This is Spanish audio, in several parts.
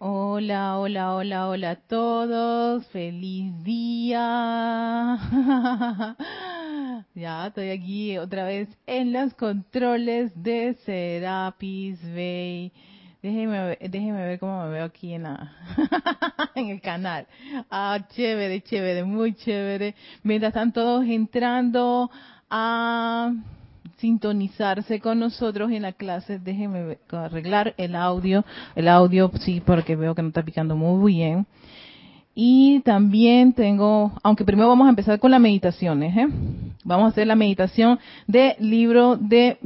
Hola, hola, hola, hola a todos. Feliz día. ya estoy aquí otra vez en los controles de Serapis Bay. Déjeme, déjeme ver cómo me veo aquí en, la, en el canal. Ah, chévere, chévere, muy chévere. Mientras están todos entrando a sintonizarse con nosotros en la clase, déjenme arreglar el audio. El audio, sí, porque veo que no está picando muy bien. Y también tengo, aunque primero vamos a empezar con las meditaciones, ¿eh? Vamos a hacer la meditación del libro de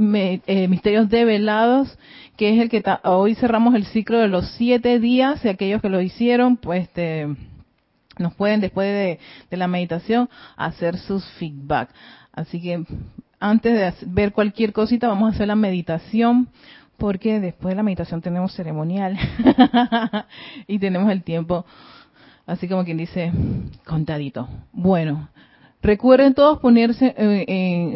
eh, Misterios Develados, que es el que hoy cerramos el ciclo de los siete días, y aquellos que lo hicieron, pues este, nos pueden después de, de la meditación hacer sus feedback. Así que antes de ver cualquier cosita, vamos a hacer la meditación, porque después de la meditación tenemos ceremonial y tenemos el tiempo, así como quien dice, contadito. Bueno, recuerden todos ponerse eh,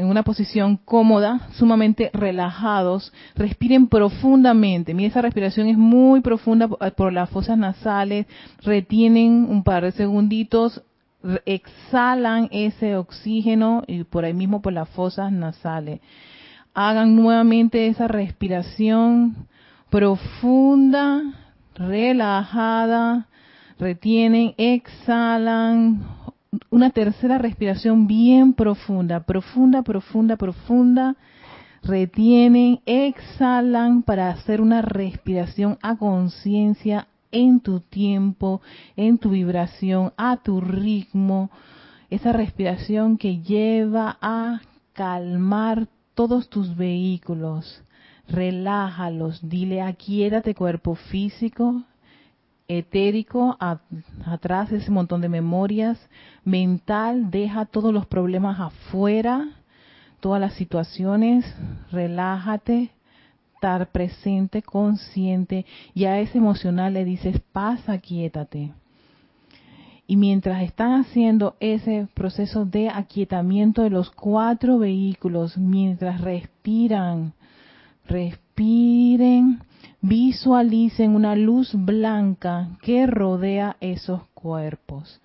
en una posición cómoda, sumamente relajados, respiren profundamente. Mira, esa respiración es muy profunda por las fosas nasales, retienen un par de segunditos, exhalan ese oxígeno y por ahí mismo por las fosas nasales. Hagan nuevamente esa respiración profunda, relajada, retienen, exhalan. Una tercera respiración bien profunda, profunda, profunda, profunda. Retienen, exhalan para hacer una respiración a conciencia en tu tiempo, en tu vibración, a tu ritmo, esa respiración que lleva a calmar todos tus vehículos. Relájalos, dile aquíétate cuerpo físico, etérico, atrás ese montón de memorias, mental, deja todos los problemas afuera, todas las situaciones, relájate, estar presente, consciente, y a ese emocional le dices, pasa, quiétate. Y mientras están haciendo ese proceso de aquietamiento de los cuatro vehículos, mientras respiran, respiren, visualicen una luz blanca que rodea esos cuerpos.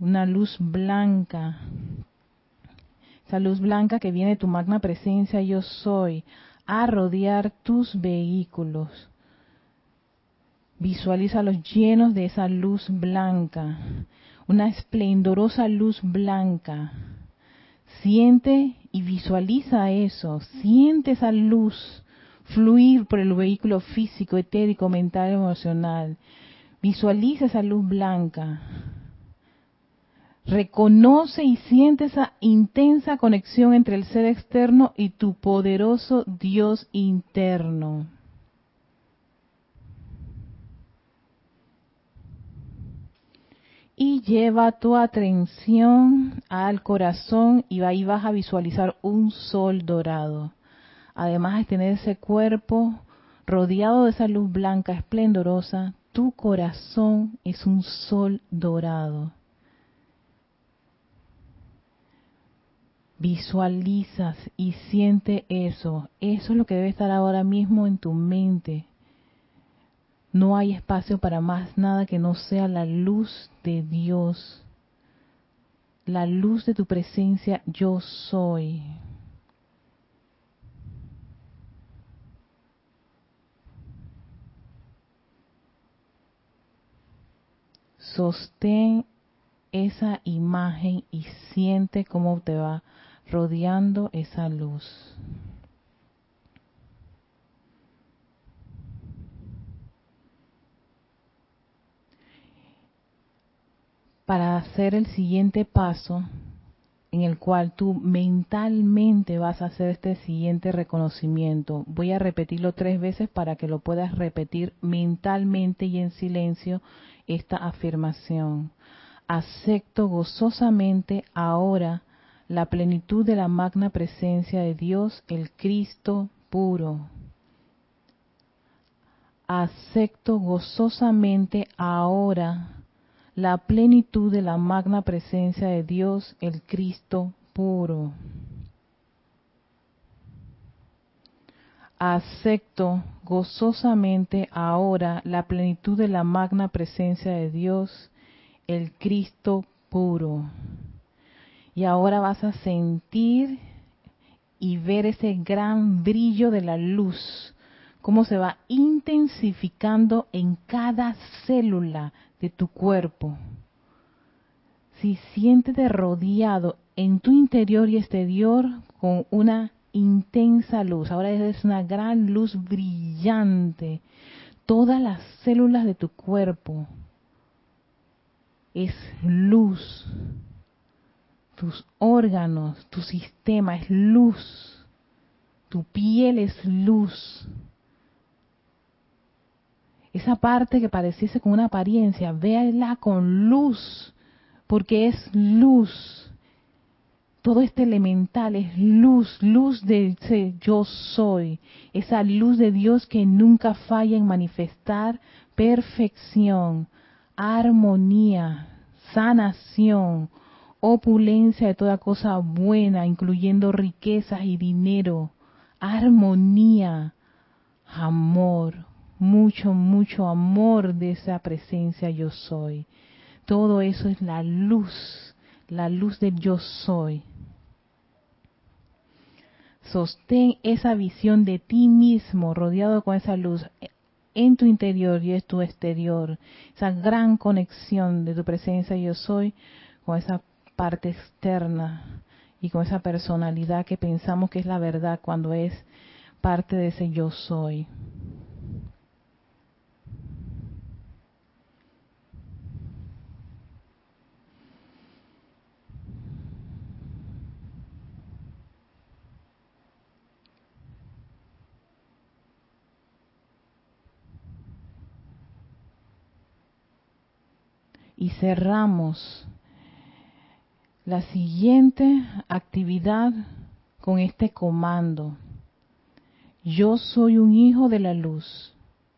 Una luz blanca. Esa luz blanca que viene de tu magna presencia yo soy a rodear tus vehículos. Visualízalos llenos de esa luz blanca, una esplendorosa luz blanca. Siente y visualiza eso, siente esa luz fluir por el vehículo físico, etérico, mental, emocional. Visualiza esa luz blanca Reconoce y siente esa intensa conexión entre el ser externo y tu poderoso Dios interno. Y lleva tu atención al corazón y ahí vas a visualizar un sol dorado. Además de tener ese cuerpo rodeado de esa luz blanca esplendorosa, tu corazón es un sol dorado Visualizas y siente eso. Eso es lo que debe estar ahora mismo en tu mente. No hay espacio para más nada que no sea la luz de Dios. La luz de tu presencia yo soy. Sostén esa imagen y siente cómo te va rodeando esa luz. Para hacer el siguiente paso, en el cual tú mentalmente vas a hacer este siguiente reconocimiento. Voy a repetirlo tres veces para que lo puedas repetir mentalmente y en silencio esta afirmación. Acepto gozosamente ahora la plenitud de la magna presencia de Dios, el Cristo puro. Acepto gozosamente ahora la plenitud de la magna presencia de Dios, el Cristo puro. acepto gozosamente ahora la plenitud de la magna presencia de Dios, el Cristo puro. Y ahora vas a sentir y ver ese gran brillo de la luz, cómo se va intensificando en cada célula de tu cuerpo. Si siéntete rodeado en tu interior y exterior con una intensa luz, ahora es una gran luz brillante, todas las células de tu cuerpo es luz, tus órganos, tu sistema es luz, tu piel es luz. Esa parte que pareciese con una apariencia, véala con luz, porque es luz. Todo este elemental es luz, luz de ese yo soy, esa luz de Dios que nunca falla en manifestar perfección, armonía, sanación, opulencia de toda cosa buena, incluyendo riquezas y dinero, armonía, amor, mucho, mucho amor de esa presencia yo soy. Todo eso es la luz, la luz del yo soy. Sostén esa visión de ti mismo rodeado con esa luz en tu interior y en tu exterior. Esa gran conexión de tu presencia yo soy con esa parte externa y con esa personalidad que pensamos que es la verdad cuando es parte de ese yo soy. Y cerramos la siguiente actividad con este comando. Yo soy un hijo de la luz.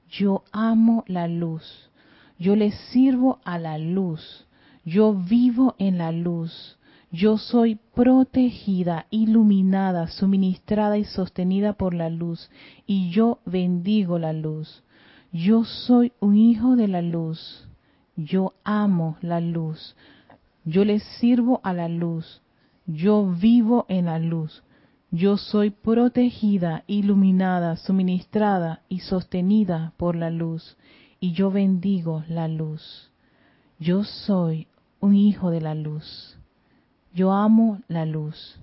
Yo amo la luz. Yo le sirvo a la luz. Yo vivo en la luz. Yo soy protegida, iluminada, suministrada y sostenida por la luz. Y yo bendigo la luz. Yo soy un hijo de la luz. Yo amo la luz. Yo le sirvo a la luz. Yo vivo en la luz. Yo soy protegida, iluminada, suministrada y sostenida por la luz. Y yo bendigo la luz. Yo soy un hijo de la luz. Yo amo la luz.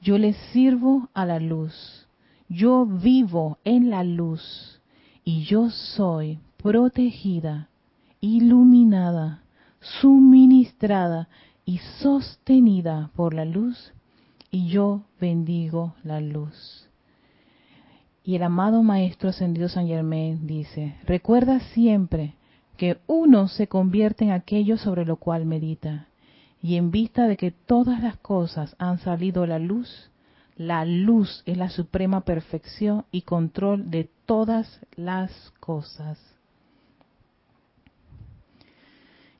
Yo le sirvo a la luz. Yo vivo en la luz. Y yo soy protegida, iluminada, suministrada y sostenida por la luz, y yo bendigo la luz. Y el amado Maestro Ascendido San Germain dice, recuerda siempre que uno se convierte en aquello sobre lo cual medita, y en vista de que todas las cosas han salido a la luz, la luz es la suprema perfección y control de todas las cosas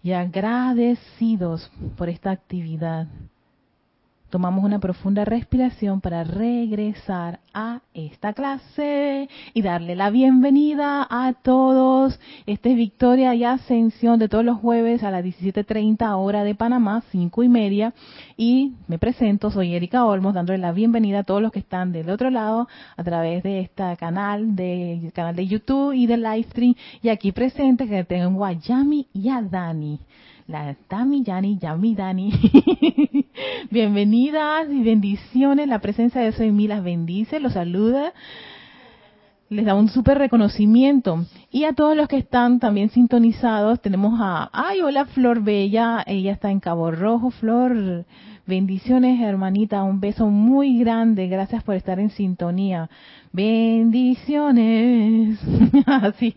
y agradecidos por esta actividad Tomamos una profunda respiración para regresar a esta clase y darle la bienvenida a todos. Esta es Victoria y Ascensión de todos los jueves a las 17.30 hora de Panamá, 5 y media. Y me presento, soy Erika Olmos, dándole la bienvenida a todos los que están del otro lado a través de este canal de, canal de YouTube y de Livestream. Y aquí presente que tengo a Yami y a Dani la Dami Yani, Yami Dani. Bienvenidas y bendiciones. La presencia de Soy Mí las bendice, los saluda. Les da un súper reconocimiento. Y a todos los que están también sintonizados, tenemos a, ay, hola Flor Bella, ella está en Cabo Rojo, Flor. Bendiciones, hermanita, un beso muy grande, gracias por estar en sintonía. Bendiciones. Así.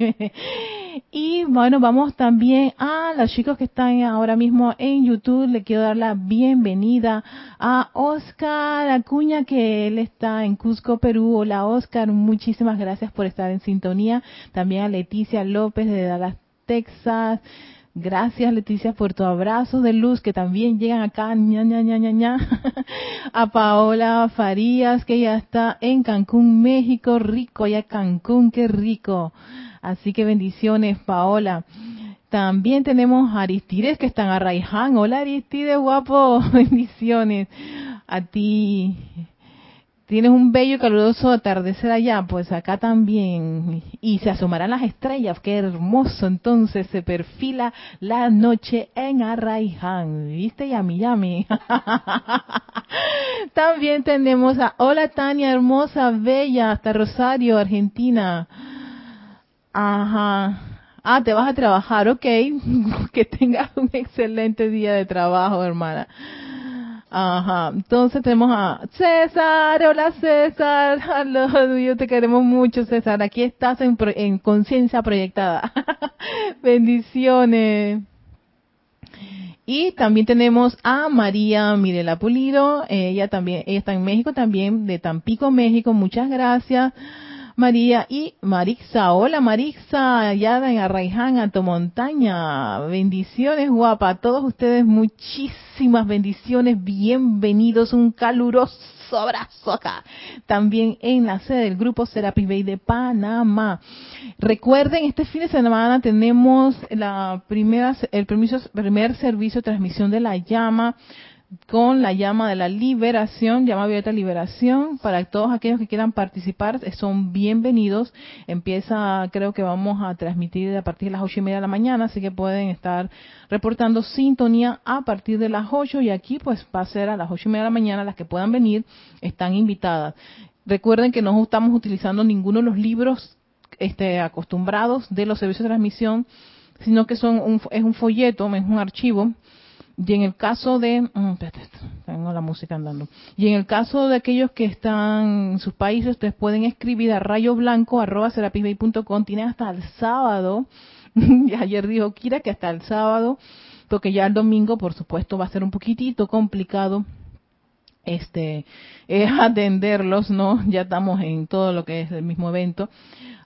Y bueno, vamos también a los chicos que están ahora mismo en YouTube. Le quiero dar la bienvenida a Oscar Acuña, que él está en Cusco, Perú. Hola Oscar, muchísimas gracias por estar en sintonía. También a Leticia López de Dallas, Texas. Gracias Leticia por tu abrazo de luz que también llegan acá, ña, ña, ña, ña. A Paola Farías que ya está en Cancún, México, rico, ya Cancún, qué rico. Así que bendiciones Paola. También tenemos a Aristides que están a Raiján. Hola Aristides, guapo, bendiciones. A ti, tienes un bello y caluroso atardecer allá, pues acá también. Y se asomarán las estrellas, qué hermoso. Entonces se perfila la noche en Arraiján. ¿Viste? Yami, yami. también tenemos a Hola Tania, hermosa, bella, hasta Rosario, Argentina. Ajá. Ah, te vas a trabajar, ok. que tengas un excelente día de trabajo, hermana. Ajá, entonces tenemos a César, hola César, hola, yo te queremos mucho César, aquí estás en, en conciencia proyectada. Bendiciones. Y también tenemos a María Mirela Pulido, ella también, ella está en México también, de Tampico, México, muchas gracias. María y Marixa. Hola Marixa, allá en Arraiján, Alto Montaña. Bendiciones, guapa. A todos ustedes muchísimas bendiciones. Bienvenidos. Un caluroso abrazo acá. También en la sede del grupo Serapis Bay de Panamá. Recuerden, este fin de semana tenemos la primera, el primer servicio de transmisión de la llama con la llama de la liberación, llama abierta liberación, para todos aquellos que quieran participar, son bienvenidos. Empieza, creo que vamos a transmitir a partir de las ocho y media de la mañana, así que pueden estar reportando sintonía a partir de las ocho y aquí pues va a ser a las ocho y media de la mañana, las que puedan venir están invitadas. Recuerden que no estamos utilizando ninguno de los libros este, acostumbrados de los servicios de transmisión, sino que son un, es un folleto, es un archivo y en el caso de, mm, tengo la música andando. Y en el caso de aquellos que están en sus países, ustedes pueden escribir a rayo blanco arroba tienen hasta el sábado. y ayer dijo Kira que hasta el sábado, porque ya el domingo, por supuesto, va a ser un poquitito complicado este eh, atenderlos, ¿no? Ya estamos en todo lo que es el mismo evento.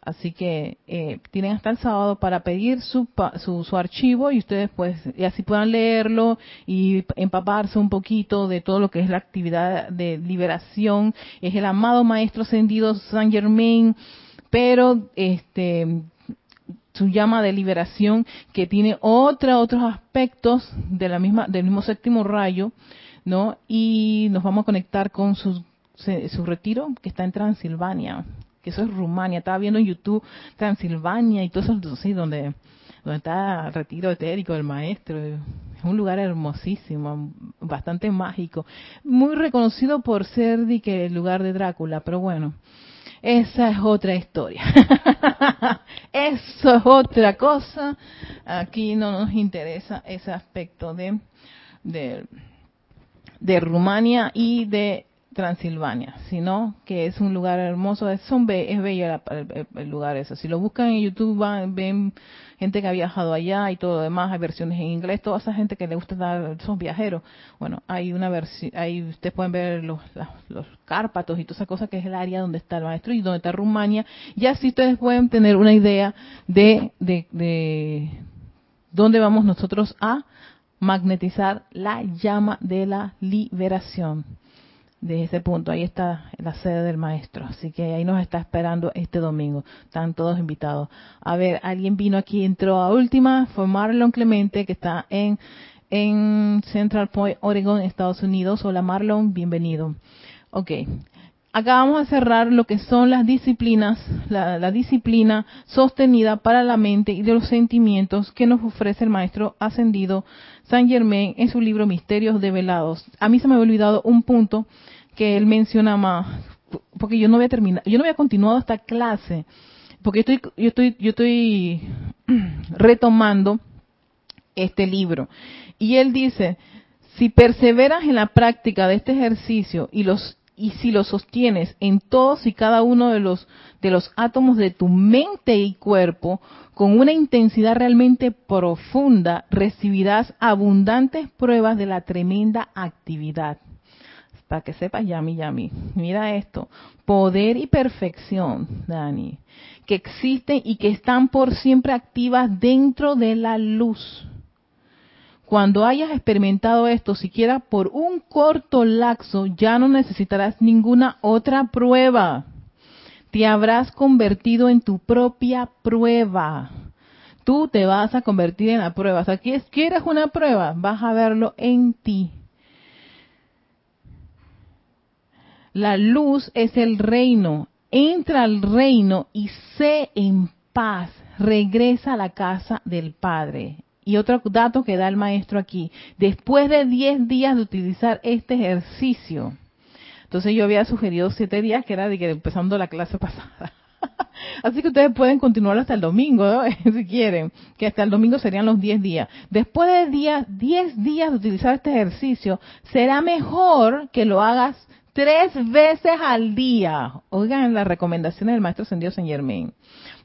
Así que eh, tienen hasta el sábado para pedir su, su, archivo y ustedes pues y así puedan leerlo y empaparse un poquito de todo lo que es la actividad de liberación. Es el amado Maestro Ascendido San Germain, pero este su llama de liberación que tiene otra, otros aspectos de la misma, del mismo séptimo rayo, ¿no? Y nos vamos a conectar con su, su retiro que está en Transilvania que eso es Rumania. Estaba viendo en YouTube Transilvania y todo eso, sí, donde, donde está el retiro etérico del maestro. Es un lugar hermosísimo, bastante mágico. Muy reconocido por ser el lugar de Drácula, pero bueno. Esa es otra historia. Eso es otra cosa. Aquí no nos interesa ese aspecto de, de, de Rumania y de Transilvania, sino que es un lugar hermoso, es, es bello el, lugar eso. Si lo buscan en YouTube van, ven gente que ha viajado allá y todo lo demás, hay versiones en inglés, toda esa gente que le gusta dar, son viajeros. Bueno, hay una versión, ahí ustedes pueden ver los, los Cárpatos y toda esa cosa que es el área donde está el maestro y donde está Rumania, y así ustedes pueden tener una idea de, de, de dónde vamos nosotros a magnetizar la llama de la liberación de ese punto. Ahí está la sede del maestro. Así que ahí nos está esperando este domingo. Están todos invitados. A ver, alguien vino aquí, entró a última. Fue Marlon Clemente, que está en, en Central Point, Oregon, Estados Unidos. Hola Marlon, bienvenido. Ok. Acá vamos a cerrar lo que son las disciplinas, la, la disciplina sostenida para la mente y de los sentimientos que nos ofrece el maestro ascendido San Germain en su libro Misterios Develados. A mí se me había olvidado un punto que él menciona más, porque yo no había terminado, yo no había continuado esta clase, porque estoy, yo estoy, yo estoy retomando este libro. Y él dice, si perseveras en la práctica de este ejercicio y los y si lo sostienes en todos y cada uno de los de los átomos de tu mente y cuerpo con una intensidad realmente profunda, recibirás abundantes pruebas de la tremenda actividad para que sepas, Yami, Yami, mira esto, poder y perfección, Dani, que existen y que están por siempre activas dentro de la luz. Cuando hayas experimentado esto, siquiera por un corto lapso, ya no necesitarás ninguna otra prueba. Te habrás convertido en tu propia prueba. Tú te vas a convertir en la prueba. O sea, ¿quieres una prueba? Vas a verlo en ti. La luz es el reino. Entra al reino y sé en paz. Regresa a la casa del Padre. Y otro dato que da el maestro aquí, después de 10 días de utilizar este ejercicio, entonces yo había sugerido 7 días, que era de que empezando la clase pasada. Así que ustedes pueden continuar hasta el domingo, si quieren, que hasta el domingo serían los 10 días. Después de 10 días de utilizar este ejercicio, será mejor que lo hagas tres veces al día. Oigan las recomendaciones del maestro Sendido San Germain.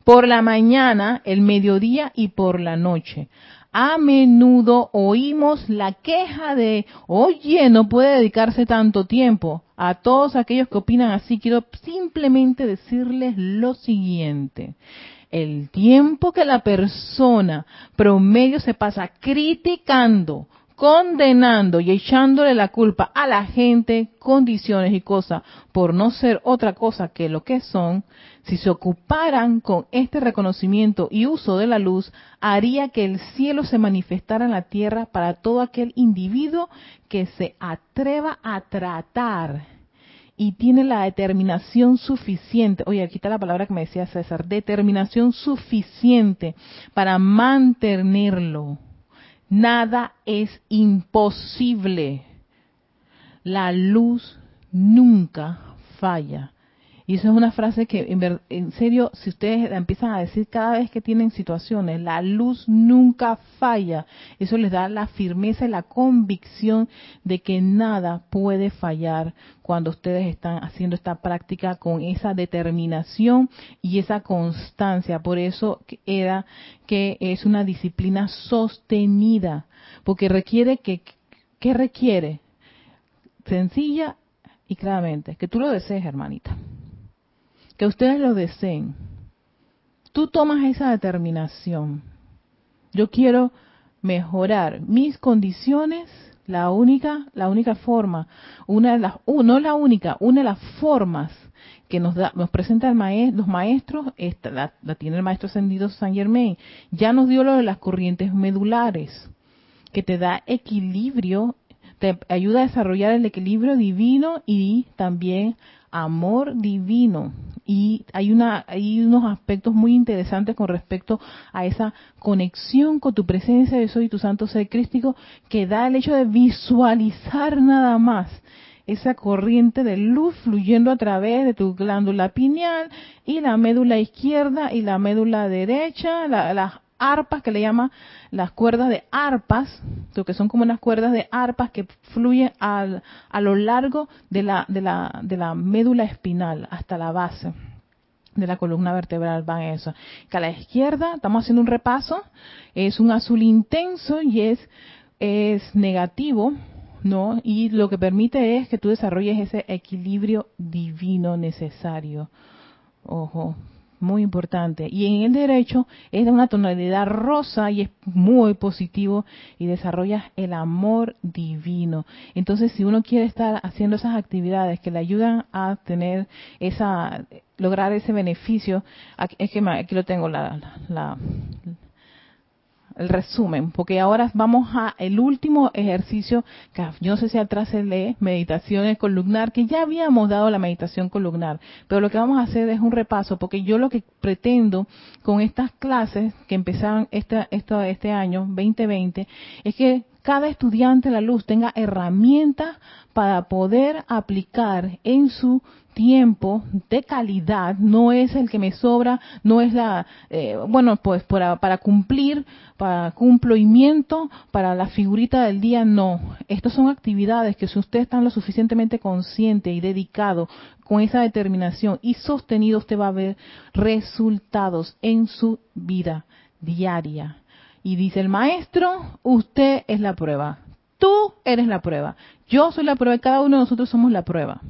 Por la mañana, el mediodía y por la noche a menudo oímos la queja de, oye, no puede dedicarse tanto tiempo. A todos aquellos que opinan así, quiero simplemente decirles lo siguiente. El tiempo que la persona promedio se pasa criticando, condenando y echándole la culpa a la gente, condiciones y cosas por no ser otra cosa que lo que son, si se ocuparan con este reconocimiento y uso de la luz, haría que el cielo se manifestara en la tierra para todo aquel individuo que se atreva a tratar y tiene la determinación suficiente, oye, aquí está la palabra que me decía César, determinación suficiente para mantenerlo Nada es imposible. La luz nunca falla. Y eso es una frase que, en, serio, si ustedes la empiezan a decir cada vez que tienen situaciones, la luz nunca falla. Eso les da la firmeza y la convicción de que nada puede fallar cuando ustedes están haciendo esta práctica con esa determinación y esa constancia. Por eso era que es una disciplina sostenida, porque requiere que, ¿qué requiere? Sencilla y claramente, que tú lo desees, hermanita que ustedes lo deseen, tú tomas esa determinación. Yo quiero mejorar mis condiciones, la única, la única forma, una de las, no la única, una de las formas que nos, da, nos presenta los maestros, esta, la, la, tiene el maestro ascendido San Germain, ya nos dio lo de las corrientes medulares, que te da equilibrio, te ayuda a desarrollar el equilibrio divino y también amor divino. Y hay una hay unos aspectos muy interesantes con respecto a esa conexión con tu presencia de soy tu santo ser crístico que da el hecho de visualizar nada más esa corriente de luz fluyendo a través de tu glándula pineal y la médula izquierda y la médula derecha, la, las arpas que le llama las cuerdas de arpas, que son como unas cuerdas de arpas que fluyen al, a lo largo de la, de, la, de la médula espinal hasta la base de la columna vertebral van eso. Que a la izquierda, estamos haciendo un repaso, es un azul intenso y es, es negativo, ¿no? Y lo que permite es que tú desarrolles ese equilibrio divino necesario. Ojo, muy importante. Y en el derecho es de una tonalidad rosa y es muy positivo y desarrollas el amor divino. Entonces, si uno quiere estar haciendo esas actividades que le ayudan a tener esa, lograr ese beneficio, es que aquí lo tengo la, la el resumen, porque ahora vamos a el último ejercicio, que yo no sé si atrás se lee, meditaciones columnar, que ya habíamos dado la meditación columnar, pero lo que vamos a hacer es un repaso, porque yo lo que pretendo con estas clases que empezaron este, este año, 2020, es que cada estudiante de la luz tenga herramientas para poder aplicar en su tiempo de calidad, no es el que me sobra, no es la, eh, bueno, pues para, para, cumplir, para cumplimiento, para la figurita del día, no. Estas son actividades que si usted está lo suficientemente consciente y dedicado con esa determinación y sostenido, usted va a ver resultados en su vida diaria. Y dice el maestro, usted es la prueba. Tú eres la prueba. Yo soy la prueba cada uno de nosotros somos la prueba.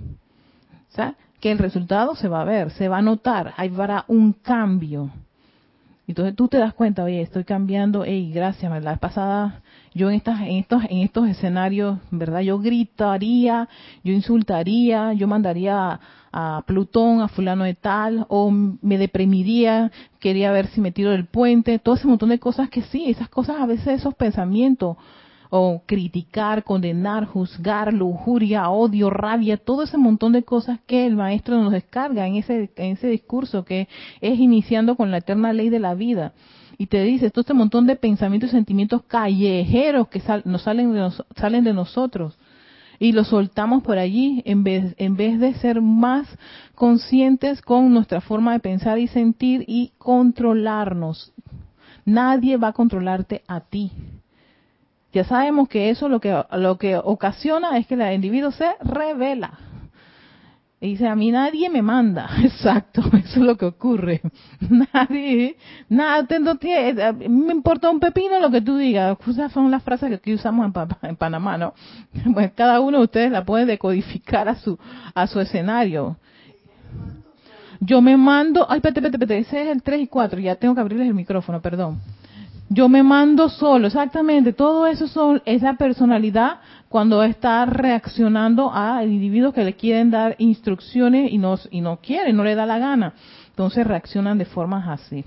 Que el resultado se va a ver, se va a notar, hay para un cambio. Entonces tú te das cuenta, oye, estoy cambiando, hey, gracias, la vez pasada yo en estas, en estos, en estos escenarios, ¿verdad? Yo gritaría, yo insultaría, yo mandaría a, Plutón, a fulano de tal, o me deprimiría, quería ver si me tiro del puente, todo ese montón de cosas que sí, esas cosas a veces esos pensamientos, o criticar, condenar, juzgar, lujuria, odio, rabia, todo ese montón de cosas que el maestro nos descarga en ese, en ese discurso que es iniciando con la eterna ley de la vida. Y te dice, todo este montón de pensamientos y sentimientos callejeros que nos salen, de salen de nosotros y los soltamos por allí en vez, en vez de ser más conscientes con nuestra forma de pensar y sentir y controlarnos. Nadie va a controlarte a ti. Ya sabemos que eso lo que, lo que ocasiona es que el individuo se revela. Y dice, a mí nadie me manda. Exacto, eso es lo que ocurre. Nadie, nada, no tiene, me importa un pepino lo que tú digas. Esas son las frases que aquí usamos en, Panamá, ¿no? Pues cada uno de ustedes la puede decodificar a su, a su escenario. Yo me mando, ay, espérate, espérate, ese es el 3 y 4, ya tengo que abrirles el micrófono, perdón. Yo me mando solo, exactamente. Todo eso son esa personalidad cuando está reaccionando a individuos que le quieren dar instrucciones y no, y no quiere, no le da la gana. Entonces reaccionan de formas así.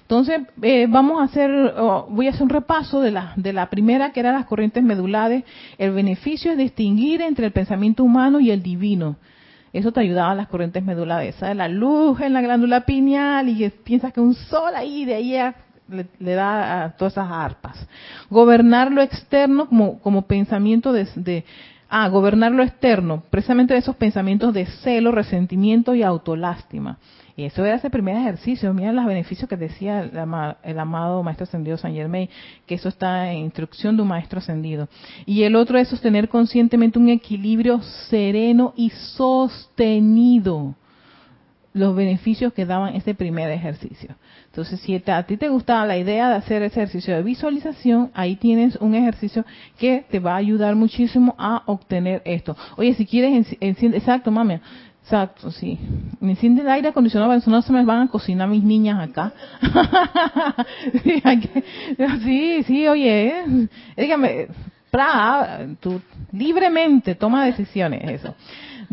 Entonces, eh, vamos a hacer, voy a hacer un repaso de la, de la primera, que era las corrientes medulares. El beneficio es distinguir entre el pensamiento humano y el divino. Eso te ayudaba a las corrientes medulares. ¿sabes? La luz en la glándula pineal y piensas que un sol ahí, de ahí le, da a todas esas arpas. Gobernar lo externo como, como pensamiento de, de, ah, gobernar lo externo, precisamente de esos pensamientos de celo, resentimiento y autolástima. Y eso era ese primer ejercicio. Mira los beneficios que decía el, el, amado Maestro Ascendido San Germain, que eso está en instrucción de un Maestro Ascendido. Y el otro es sostener conscientemente un equilibrio sereno y sostenido. Los beneficios que daban este primer ejercicio. Entonces, si a ti te gustaba la idea de hacer ejercicio de visualización, ahí tienes un ejercicio que te va a ayudar muchísimo a obtener esto. Oye, si quieres, enciende, exacto, mami, exacto, sí. Enciende el aire acondicionado, no se me van a cocinar mis niñas acá. sí, sí, oye, dígame, pra, tú libremente toma decisiones, eso.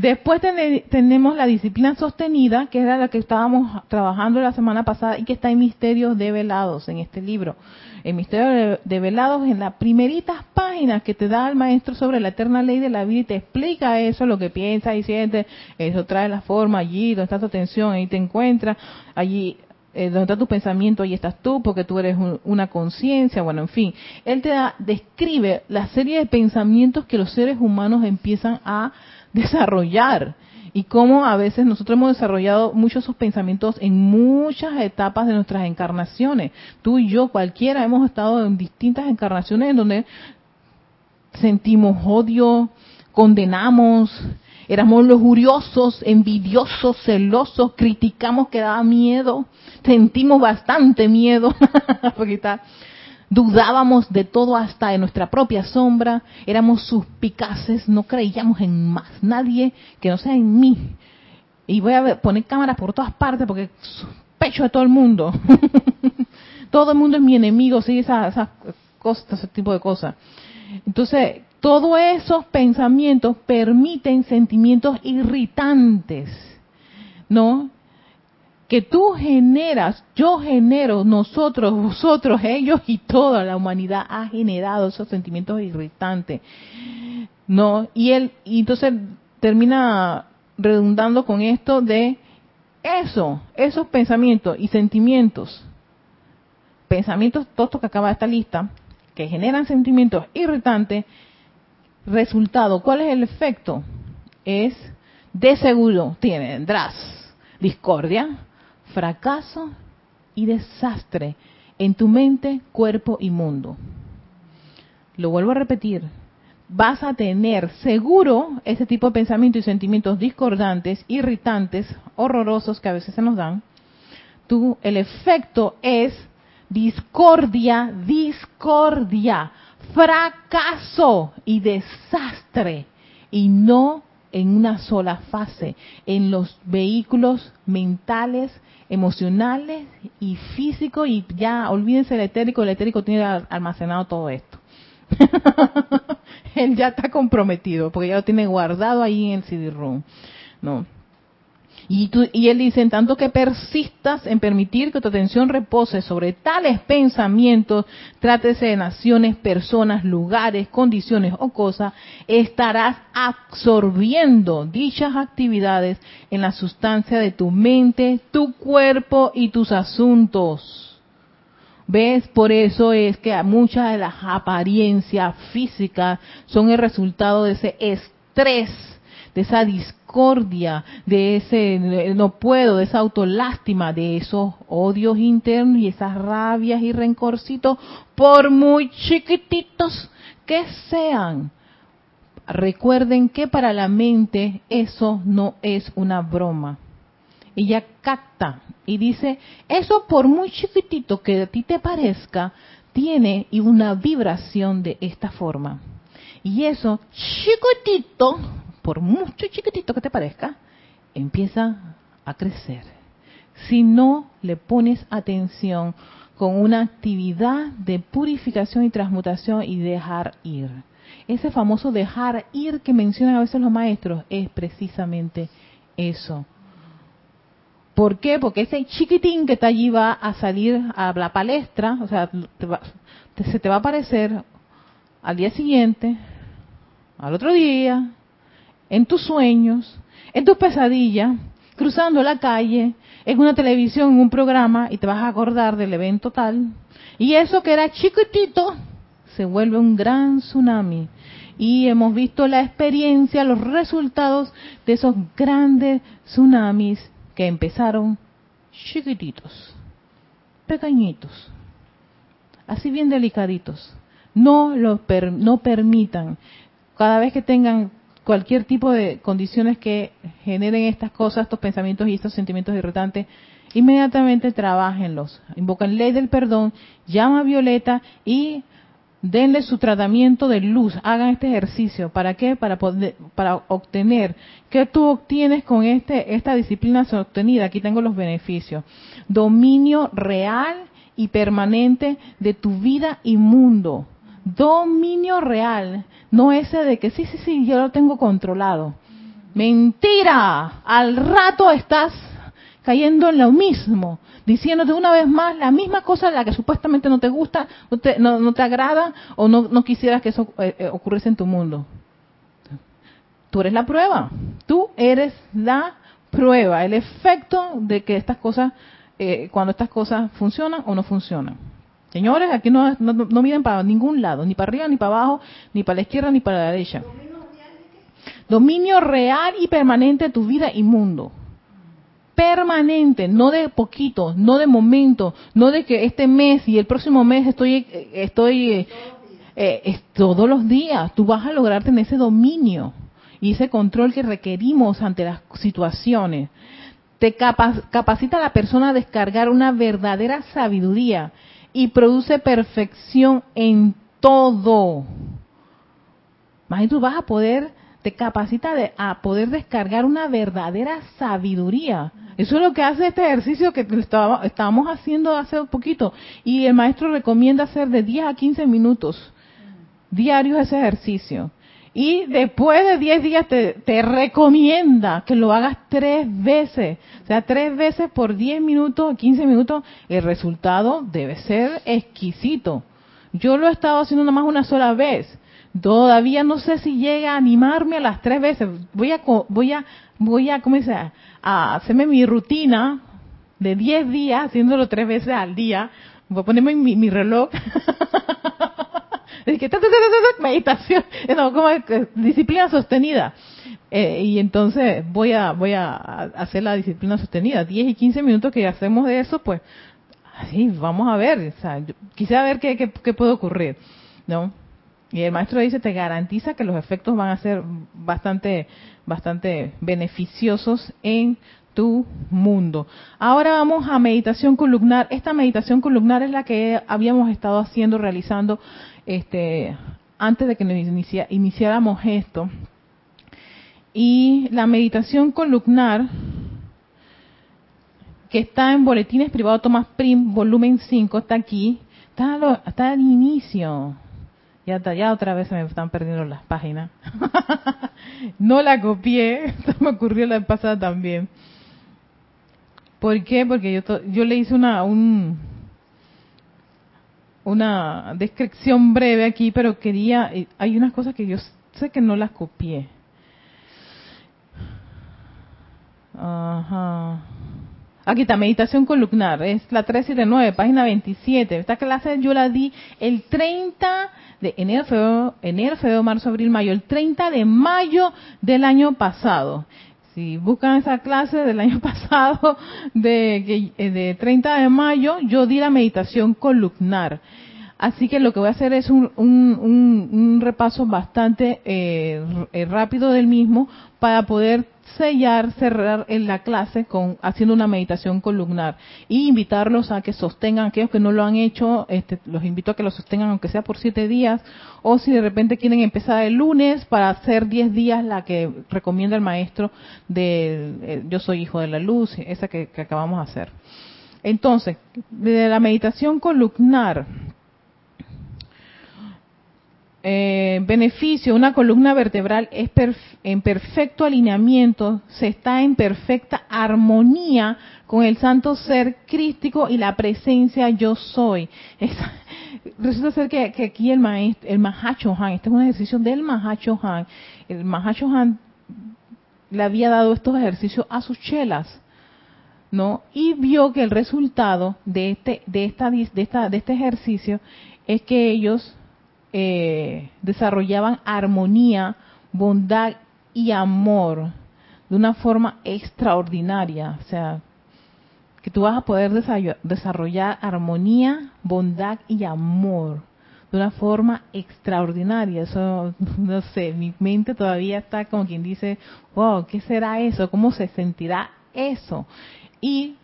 Después tenemos la disciplina sostenida, que era la que estábamos trabajando la semana pasada y que está en Misterios Develados, en este libro. En Misterios Develados, en las primeritas páginas que te da el maestro sobre la eterna ley de la vida y te explica eso, lo que piensa y siente, eso trae la forma allí, donde está tu atención, ahí te encuentras, allí eh, donde está tu pensamiento, ahí estás tú, porque tú eres una conciencia, bueno, en fin. Él te da, describe la serie de pensamientos que los seres humanos empiezan a desarrollar y cómo a veces nosotros hemos desarrollado muchos esos pensamientos en muchas etapas de nuestras encarnaciones. Tú y yo, cualquiera, hemos estado en distintas encarnaciones en donde sentimos odio, condenamos, éramos lujuriosos, envidiosos, celosos, criticamos que daba miedo, sentimos bastante miedo, porque está dudábamos de todo hasta de nuestra propia sombra, éramos suspicaces, no creíamos en más nadie que no sea en mí. Y voy a poner cámaras por todas partes porque sospecho de todo el mundo. todo el mundo es mi enemigo, sí, esas esa cosas, ese tipo de cosas. Entonces, todos esos pensamientos permiten sentimientos irritantes, ¿no? Que tú generas, yo genero, nosotros, vosotros, ellos y toda la humanidad ha generado esos sentimientos irritantes. No, y él y entonces termina redundando con esto de eso, esos pensamientos y sentimientos, pensamientos, todos que acaba esta lista, que generan sentimientos irritantes, resultado, ¿cuál es el efecto? Es de seguro tendrás discordia, fracaso y desastre en tu mente, cuerpo y mundo. Lo vuelvo a repetir, vas a tener seguro ese tipo de pensamientos y sentimientos discordantes, irritantes, horrorosos que a veces se nos dan. Tú, el efecto es discordia, discordia, fracaso y desastre y no en una sola fase, en los vehículos mentales, emocionales y físicos, y ya olvídense el etérico, el etérico tiene almacenado todo esto. Él ya está comprometido, porque ya lo tiene guardado ahí en el CD-ROOM. ¿no? Y, y él dice, en tanto que persistas en permitir que tu atención repose sobre tales pensamientos, trátese de naciones, personas, lugares, condiciones o cosas, estarás absorbiendo dichas actividades en la sustancia de tu mente, tu cuerpo y tus asuntos. ¿Ves? Por eso es que muchas de las apariencias físicas son el resultado de ese estrés de esa discordia, de ese no puedo, de esa autolástima, de esos odios internos y esas rabias y rencorcitos, por muy chiquititos que sean. Recuerden que para la mente eso no es una broma. Ella capta y dice, eso por muy chiquitito que a ti te parezca, tiene una vibración de esta forma. Y eso chiquitito por mucho chiquitito que te parezca, empieza a crecer. Si no le pones atención con una actividad de purificación y transmutación y dejar ir. Ese famoso dejar ir que mencionan a veces los maestros es precisamente eso. ¿Por qué? Porque ese chiquitín que está allí va a salir a la palestra, o sea, se te va a aparecer al día siguiente, al otro día, en tus sueños, en tus pesadillas, cruzando la calle, en una televisión, en un programa, y te vas a acordar del evento tal. Y eso que era chiquitito se vuelve un gran tsunami. Y hemos visto la experiencia, los resultados de esos grandes tsunamis que empezaron chiquititos, pequeñitos, así bien delicaditos. No lo no permitan cada vez que tengan cualquier tipo de condiciones que generen estas cosas, estos pensamientos y estos sentimientos irritantes, inmediatamente trabajenlos. Invocan ley del perdón, llama a Violeta y denle su tratamiento de luz. Hagan este ejercicio. ¿Para qué? Para, poder, para obtener. ¿Qué tú obtienes con este, esta disciplina sostenida? Aquí tengo los beneficios. Dominio real y permanente de tu vida y mundo dominio real, no ese de que sí, sí, sí, yo lo tengo controlado. Mentira, al rato estás cayendo en lo mismo, diciéndote una vez más la misma cosa la que supuestamente no te gusta, no te, no, te agrada o no, no, quisieras que eso eh, eh, ocurriese en tu mundo. Tú eres la prueba, tú eres la prueba, el efecto de que estas cosas, eh, cuando estas cosas funcionan o no funcionan. Señores, aquí no, miren para ningún lado, ni para arriba, ni para abajo, ni para la izquierda, ni para la derecha. Dominio real y permanente de tu vida y mundo. Permanente, no de poquito, no de momento, no de que este mes y el próximo mes estoy, estoy eh, eh, todos los días. Tú vas a lograr tener ese dominio y ese control que requerimos ante las situaciones. Te capacita a la persona a descargar una verdadera sabiduría y produce perfección en todo. Más tú vas a poder, te capacita de, a poder descargar una verdadera sabiduría. Eso es lo que hace este ejercicio que estábamos haciendo hace poquito. Y el maestro recomienda hacer de 10 a 15 minutos diarios ese ejercicio. Y después de 10 días te, te, recomienda que lo hagas tres veces. O sea, tres veces por 10 minutos, 15 minutos, el resultado debe ser exquisito. Yo lo he estado haciendo nomás una sola vez. Todavía no sé si llega a animarme a las tres veces. Voy a, voy a, voy a, ¿cómo dice? A hacerme mi rutina de 10 días, haciéndolo tres veces al día. Voy a ponerme mi, mi reloj Es que, meditación, no, disciplina sostenida. Eh, y entonces voy a voy a hacer la disciplina sostenida. 10 y 15 minutos que hacemos de eso, pues, así, vamos a ver. O sea, quisiera ver qué, qué, qué puede ocurrir, ¿no? Y el maestro dice, te garantiza que los efectos van a ser bastante, bastante beneficiosos en tu mundo. Ahora vamos a meditación columnar. Esta meditación columnar es la que habíamos estado haciendo, realizando este, antes de que nos iniciáramos esto. Y la meditación columnar, que está en Boletines Privados Tomás Prim, volumen 5, está aquí, está, está al inicio. Ya, ya otra vez se me están perdiendo las páginas. no la copié, esto me ocurrió la pasada también. ¿Por qué? Porque yo, yo le hice una, un, una descripción breve aquí, pero quería, eh, hay unas cosas que yo sé que no las copié. Ajá. Aquí está, meditación columnar, es la 379, página 27. Esta clase yo la di el 30 de enero, febrero, enero, febrero, marzo, abril, mayo, el 30 de mayo del año pasado. Si buscan esa clase del año pasado, de, eh, de 30 de mayo, yo di la meditación columnar. Así que lo que voy a hacer es un, un, repaso bastante eh, eh, rápido del mismo para poder sellar, cerrar en la clase con haciendo una meditación columnar y invitarlos a que sostengan, aquellos que no lo han hecho, este, los invito a que lo sostengan aunque sea por siete días o si de repente quieren empezar el lunes para hacer diez días la que recomienda el maestro de eh, Yo soy hijo de la luz, esa que, que acabamos de hacer. Entonces, de la meditación columnar, eh, beneficio, una columna vertebral es en perfecto alineamiento, se está en perfecta armonía con el santo ser crístico y la presencia yo soy. resulta ser que, aquí el maestro, el Mahacho Han, este es un ejercicio del Mahacho Han, el Mahacho Han le había dado estos ejercicios a sus chelas. ¿no? Y vio que el resultado de este, de esta, de esta, de este ejercicio es que ellos eh, desarrollaban armonía, bondad y amor de una forma extraordinaria. O sea, que tú vas a poder desarrollar armonía, bondad y amor de una forma extraordinaria. Eso, no sé, mi mente todavía está como quien dice, wow, ¿qué será eso? ¿Cómo se sentirá eso? Y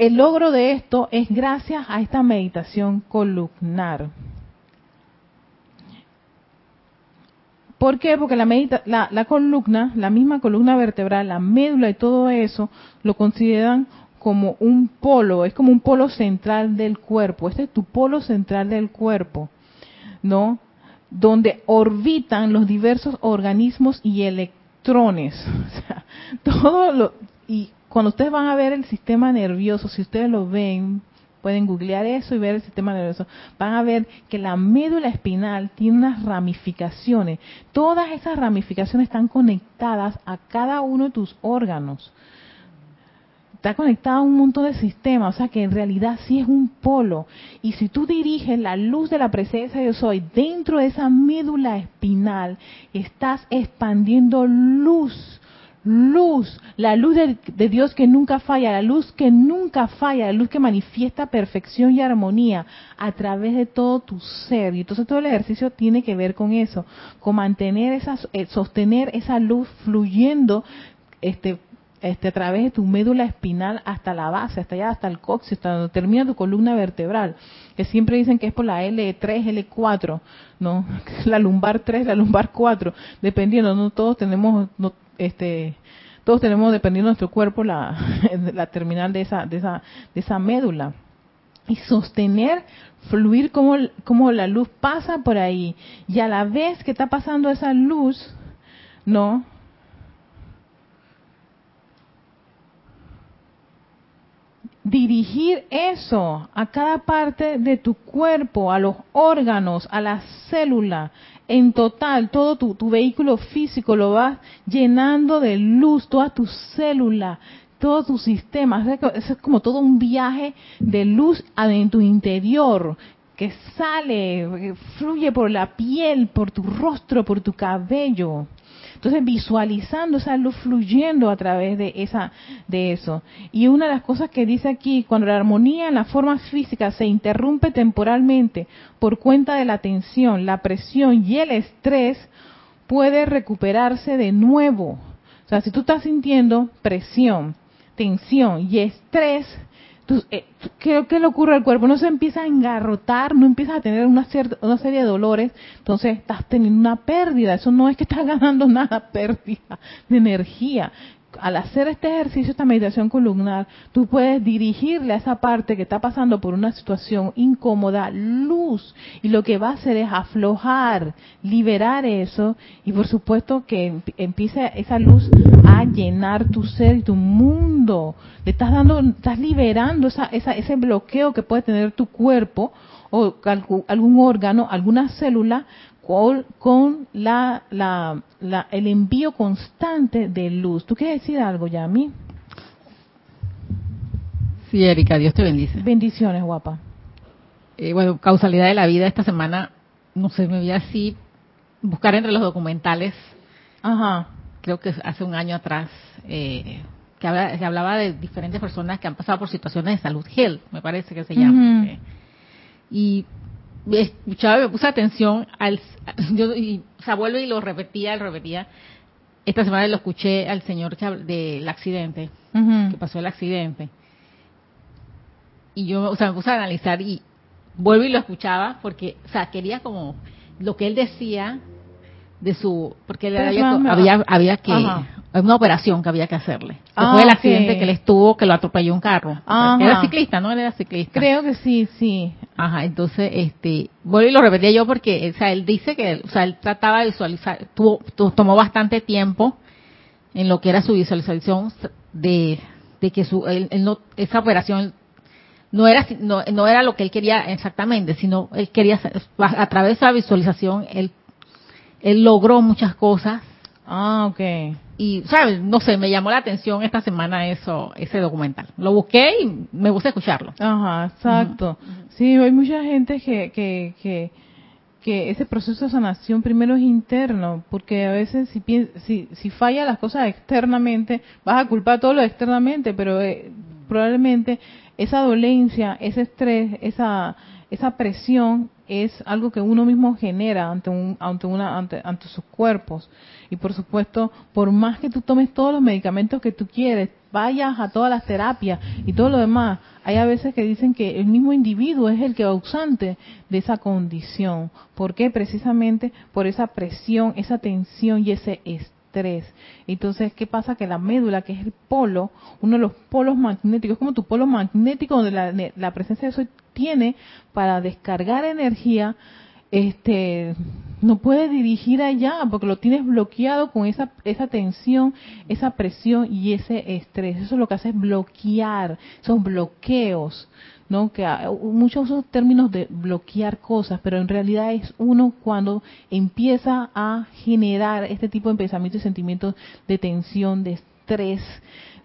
El logro de esto es gracias a esta meditación columnar. ¿Por qué? Porque la, la, columna, la misma columna vertebral, la médula y todo eso, lo consideran como un polo, es como un polo central del cuerpo. Este es tu polo central del cuerpo, ¿no? Donde orbitan los diversos organismos y electrones. O sea, todo lo, y cuando ustedes van a ver el sistema nervioso, si ustedes lo ven, pueden googlear eso y ver el sistema nervioso, van a ver que la médula espinal tiene unas ramificaciones. Todas esas ramificaciones están conectadas a cada uno de tus órganos. Está conectada a un montón de sistemas, o sea que en realidad sí es un polo. Y si tú diriges la luz de la presencia de yo soy dentro de esa médula espinal, estás expandiendo luz luz, la luz de, Dios que nunca falla, la luz que nunca falla, la luz que manifiesta perfección y armonía a través de todo tu ser. Y entonces todo el ejercicio tiene que ver con eso, con mantener esa, eh, sostener esa luz fluyendo, este, este, a través de tu médula espinal hasta la base, hasta allá, hasta el coxis, hasta donde termina tu columna vertebral, que siempre dicen que es por la L3, L4, ¿no? La lumbar 3, la lumbar 4, dependiendo, no todos tenemos, este, todos tenemos, dependiendo de nuestro cuerpo, la, la terminal de esa, de esa, de esa médula. Y sostener, fluir como, como la luz pasa por ahí. Y a la vez que está pasando esa luz, ¿no? dirigir eso a cada parte de tu cuerpo, a los órganos, a la célula, en total, todo tu, vehículo físico lo vas llenando de luz, toda tu célula, todo tu sistema. Es como todo un viaje de luz en tu interior que sale, fluye por la piel, por tu rostro, por tu cabello. Entonces, visualizando esa luz fluyendo a través de esa de eso. Y una de las cosas que dice aquí, cuando la armonía en la forma física se interrumpe temporalmente por cuenta de la tensión, la presión y el estrés, puede recuperarse de nuevo. O sea, si tú estás sintiendo presión, tensión y estrés, eh, ¿qué, ¿qué, le ocurre al cuerpo? No se empieza a engarrotar, no empieza a tener una, una serie de dolores, entonces estás teniendo una pérdida. Eso no es que estás ganando nada, pérdida de energía al hacer este ejercicio, esta meditación columnar, tú puedes dirigirle a esa parte que está pasando por una situación incómoda luz. Y lo que va a hacer es aflojar, liberar eso y por supuesto que empiece esa luz a llenar tu ser y tu mundo. Le estás dando, estás liberando esa, esa, ese bloqueo que puede tener tu cuerpo o algún órgano, alguna célula con, la, la, el envío constante de luz. ¿Tú quieres decir algo, Yami? Sí, Erika, Dios te bendice. Bendiciones, guapa. Eh, bueno, causalidad de la vida esta semana, no sé, me vi así, buscar entre los documentales. Ajá. Creo que hace un año atrás, eh, que, hablaba de diferentes personas que han pasado por situaciones de salud, health, me parece que se llama. Eh, y escuchaba y me puse atención al yo y, o sea vuelvo y lo repetía lo repetía. Esta semana lo escuché al señor del accidente que pasó el accidente. Y yo o sea me puse a analizar y vuelvo y lo escuchaba porque o sea quería como lo que él decía de su porque él había, había, que una operación que había que hacerle. Ah, fue el accidente que él estuvo que lo atropelló un carro. Era ciclista no él era ciclista. Creo que sí sí. Ajá entonces este vuelvo y lo repetía yo porque o sea él dice que o sea él trataba de visualizar tuvo, tomó bastante tiempo en lo que era su visualización de, de que su él, no esa operación no era no, no era lo que él quería exactamente sino él quería a través de la visualización él él logró muchas cosas. Ah, ok. Y, ¿sabes? No sé, me llamó la atención esta semana eso, ese documental. Lo busqué y me gusta escucharlo. Ajá, exacto. Sí, hay mucha gente que, que, que, que ese proceso de sanación primero es interno, porque a veces si, si, si falla las cosas externamente, vas a culpar todo lo externamente, pero eh, probablemente esa dolencia, ese estrés, esa esa presión es algo que uno mismo genera ante un, ante una ante, ante sus cuerpos. Y por supuesto por más que tú tomes todos los medicamentos que tú quieres vayas a todas las terapias y todo lo demás hay a veces que dicen que el mismo individuo es el que causante de esa condición. ¿por qué? precisamente por esa presión esa tensión y ese estrés entonces, ¿qué pasa? Que la médula, que es el polo, uno de los polos magnéticos, es como tu polo magnético donde la, presencia de eso tiene para descargar energía, este no puede dirigir allá porque lo tienes bloqueado con esa esa tensión, esa presión y ese estrés. Eso es lo que hace es bloquear, esos bloqueos, ¿no? Que muchos usan términos de bloquear cosas, pero en realidad es uno cuando empieza a generar este tipo de pensamientos y sentimientos de tensión, de estrés,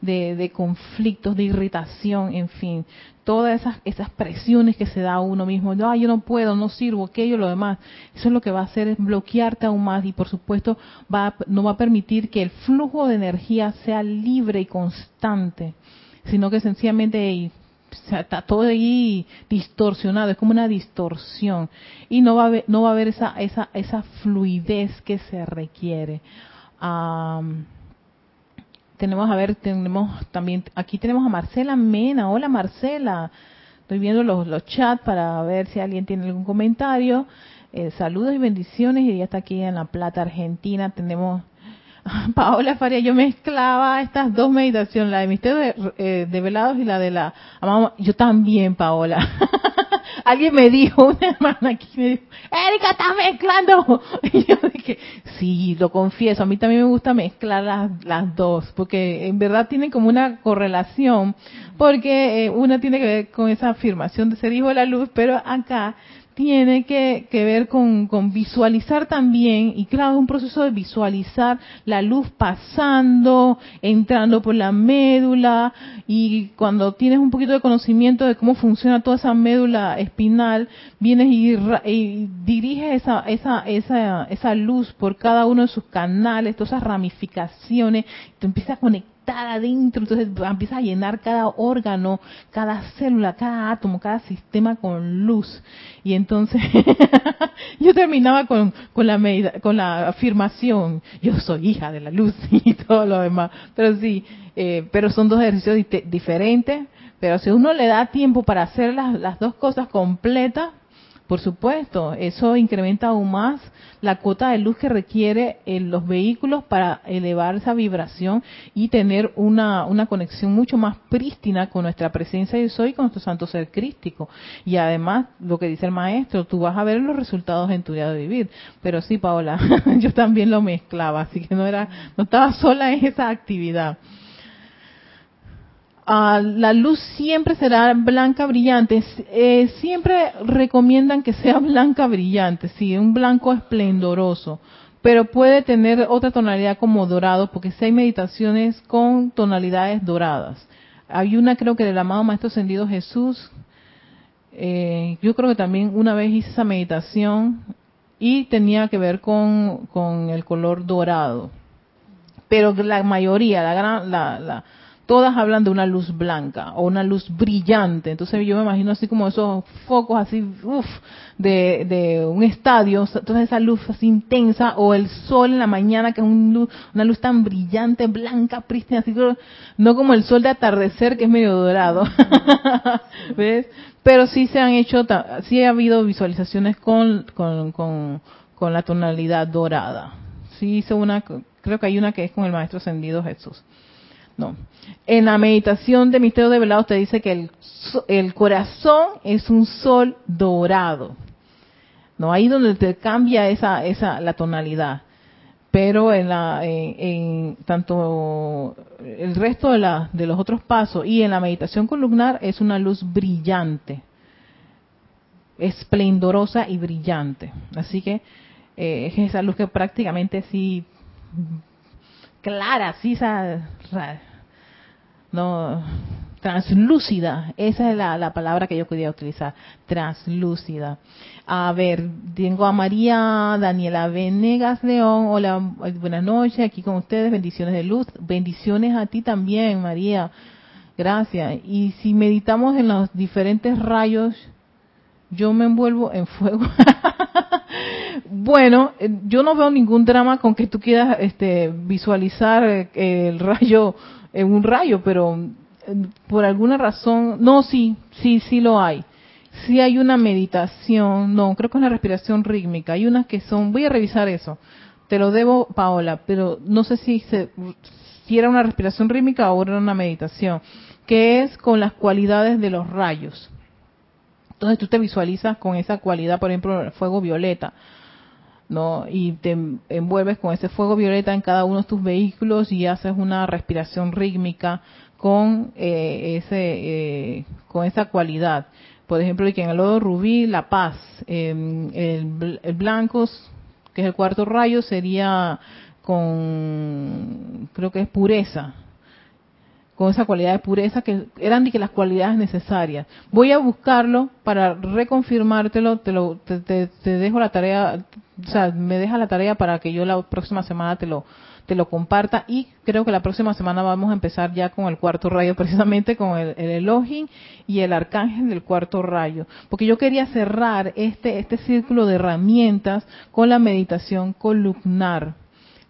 de, de, conflictos, de irritación, en fin, todas esas, esas presiones que se da a uno mismo, no, yo no puedo, no sirvo, aquello, lo demás, eso es lo que va a hacer es bloquearte aún más y por supuesto va no va a permitir que el flujo de energía sea libre y constante, sino que sencillamente está todo ahí distorsionado, es como una distorsión y no va a haber, no va a haber esa, esa, esa fluidez que se requiere tenemos, a ver, tenemos también, aquí tenemos a Marcela Mena. Hola Marcela. Estoy viendo los, los chats para ver si alguien tiene algún comentario. Eh, saludos y bendiciones. Y ya está aquí en La Plata, Argentina. Tenemos Paola Faria, yo mezclaba estas dos meditaciones, la de misterio de, eh, velados y la de la... Yo también, Paola. Alguien me dijo, una hermana aquí me dijo, Erika, estás mezclando. Y yo dije, sí, lo confieso, a mí también me gusta mezclar las, las dos, porque en verdad tienen como una correlación, porque eh, una tiene que ver con esa afirmación de ser hijo de la luz, pero acá tiene que, ver con, visualizar también, y claro, es un proceso de visualizar la luz pasando, entrando por la médula, y cuando tienes un poquito de conocimiento de cómo funciona toda esa médula espinal, vienes y, diriges esa, esa, esa, esa luz por cada uno de sus canales, todas esas ramificaciones, te empiezas a conectar adentro, entonces empieza a llenar cada órgano, cada célula, cada átomo, cada sistema con luz. Y entonces yo terminaba con, con, la con la afirmación, yo soy hija de la luz y todo lo demás. Pero sí, eh, pero son dos ejercicios diferentes, Pero si uno le da tiempo para hacer las, las dos cosas completas, por supuesto, eso incrementa aún más la cuota de luz que requiere en los vehículos para elevar esa vibración y tener una, una conexión mucho más prístina con nuestra presencia de soy y con nuestro santo ser crístico. Y además, lo que dice el maestro, tú vas a ver los resultados en tu día de vivir. Pero sí, Paola, yo también lo mezclaba, así que no era, no estaba sola en esa actividad. Ah, la luz siempre será blanca brillante. Eh, siempre recomiendan que sea blanca brillante, sí, un blanco esplendoroso, pero puede tener otra tonalidad como dorado, porque si hay meditaciones con tonalidades doradas. Hay una creo que del amado Maestro Ascendido Jesús, eh, yo creo que también una vez hice esa meditación y tenía que ver con, con el color dorado. Pero la mayoría, la gran, la, la todas hablan de una luz blanca o una luz brillante. Entonces yo me imagino así como esos focos así, uff, de, de, un estadio, toda esa luz así intensa, o el sol en la mañana, que es una luz tan brillante, blanca, prístina, así no como el sol de atardecer, que es medio dorado. ¿Ves? Pero sí se han hecho, sí ha habido visualizaciones con, con, con, con la tonalidad dorada. Sí hice una, creo que hay una que es con el Maestro Ascendido Jesús. No. En la meditación de misterio de velado te dice que el, el, corazón es un sol dorado. No, ahí donde te cambia esa, esa, la tonalidad. Pero en la, en, tanto el resto de, la, de los otros pasos y en la meditación columnar es una luz brillante, esplendorosa y brillante. Así que eh, es esa luz que prácticamente sí clara, sí, no, translúcida, esa es la, palabra que yo quería utilizar, translúcida. A ver, tengo a María Daniela Venegas León, hola, buenas noches, aquí con ustedes, bendiciones de luz, bendiciones a ti también, María, gracias. Y si meditamos en los diferentes rayos, yo me envuelvo en fuego. bueno, eh, yo no veo ningún drama con que tú quieras este, visualizar eh, el rayo en un rayo, pero eh, por alguna razón, no, sí, sí, sí lo hay. Sí hay una meditación, no, creo que es una respiración rítmica. Hay unas que son, voy a revisar eso. Te lo debo, Paola, pero no sé si, se, si era una respiración rítmica o era una meditación, que es con las cualidades de los rayos. Entonces tú te visualizas con esa cualidad, por ejemplo, el fuego violeta, ¿no? Y te envuelves con ese fuego violeta en cada uno de tus vehículos y haces una respiración rítmica con eh, ese eh, con esa cualidad. Por ejemplo, que en el lodo rubí, la paz. El blanco, que es el cuarto rayo, sería con, creo que es pureza, con esa cualidad de pureza que eran de que las cualidades necesarias. Voy a buscarlo para reconfirmártelo, te, lo, te, te, dejo la tarea, o sea, me deja la tarea para que yo la próxima semana te lo, te lo comparta y creo que la próxima semana vamos a empezar ya con el cuarto rayo, precisamente con el, el Elohim y el arcángel del cuarto rayo, porque yo quería cerrar este, este círculo de herramientas con la meditación columnar,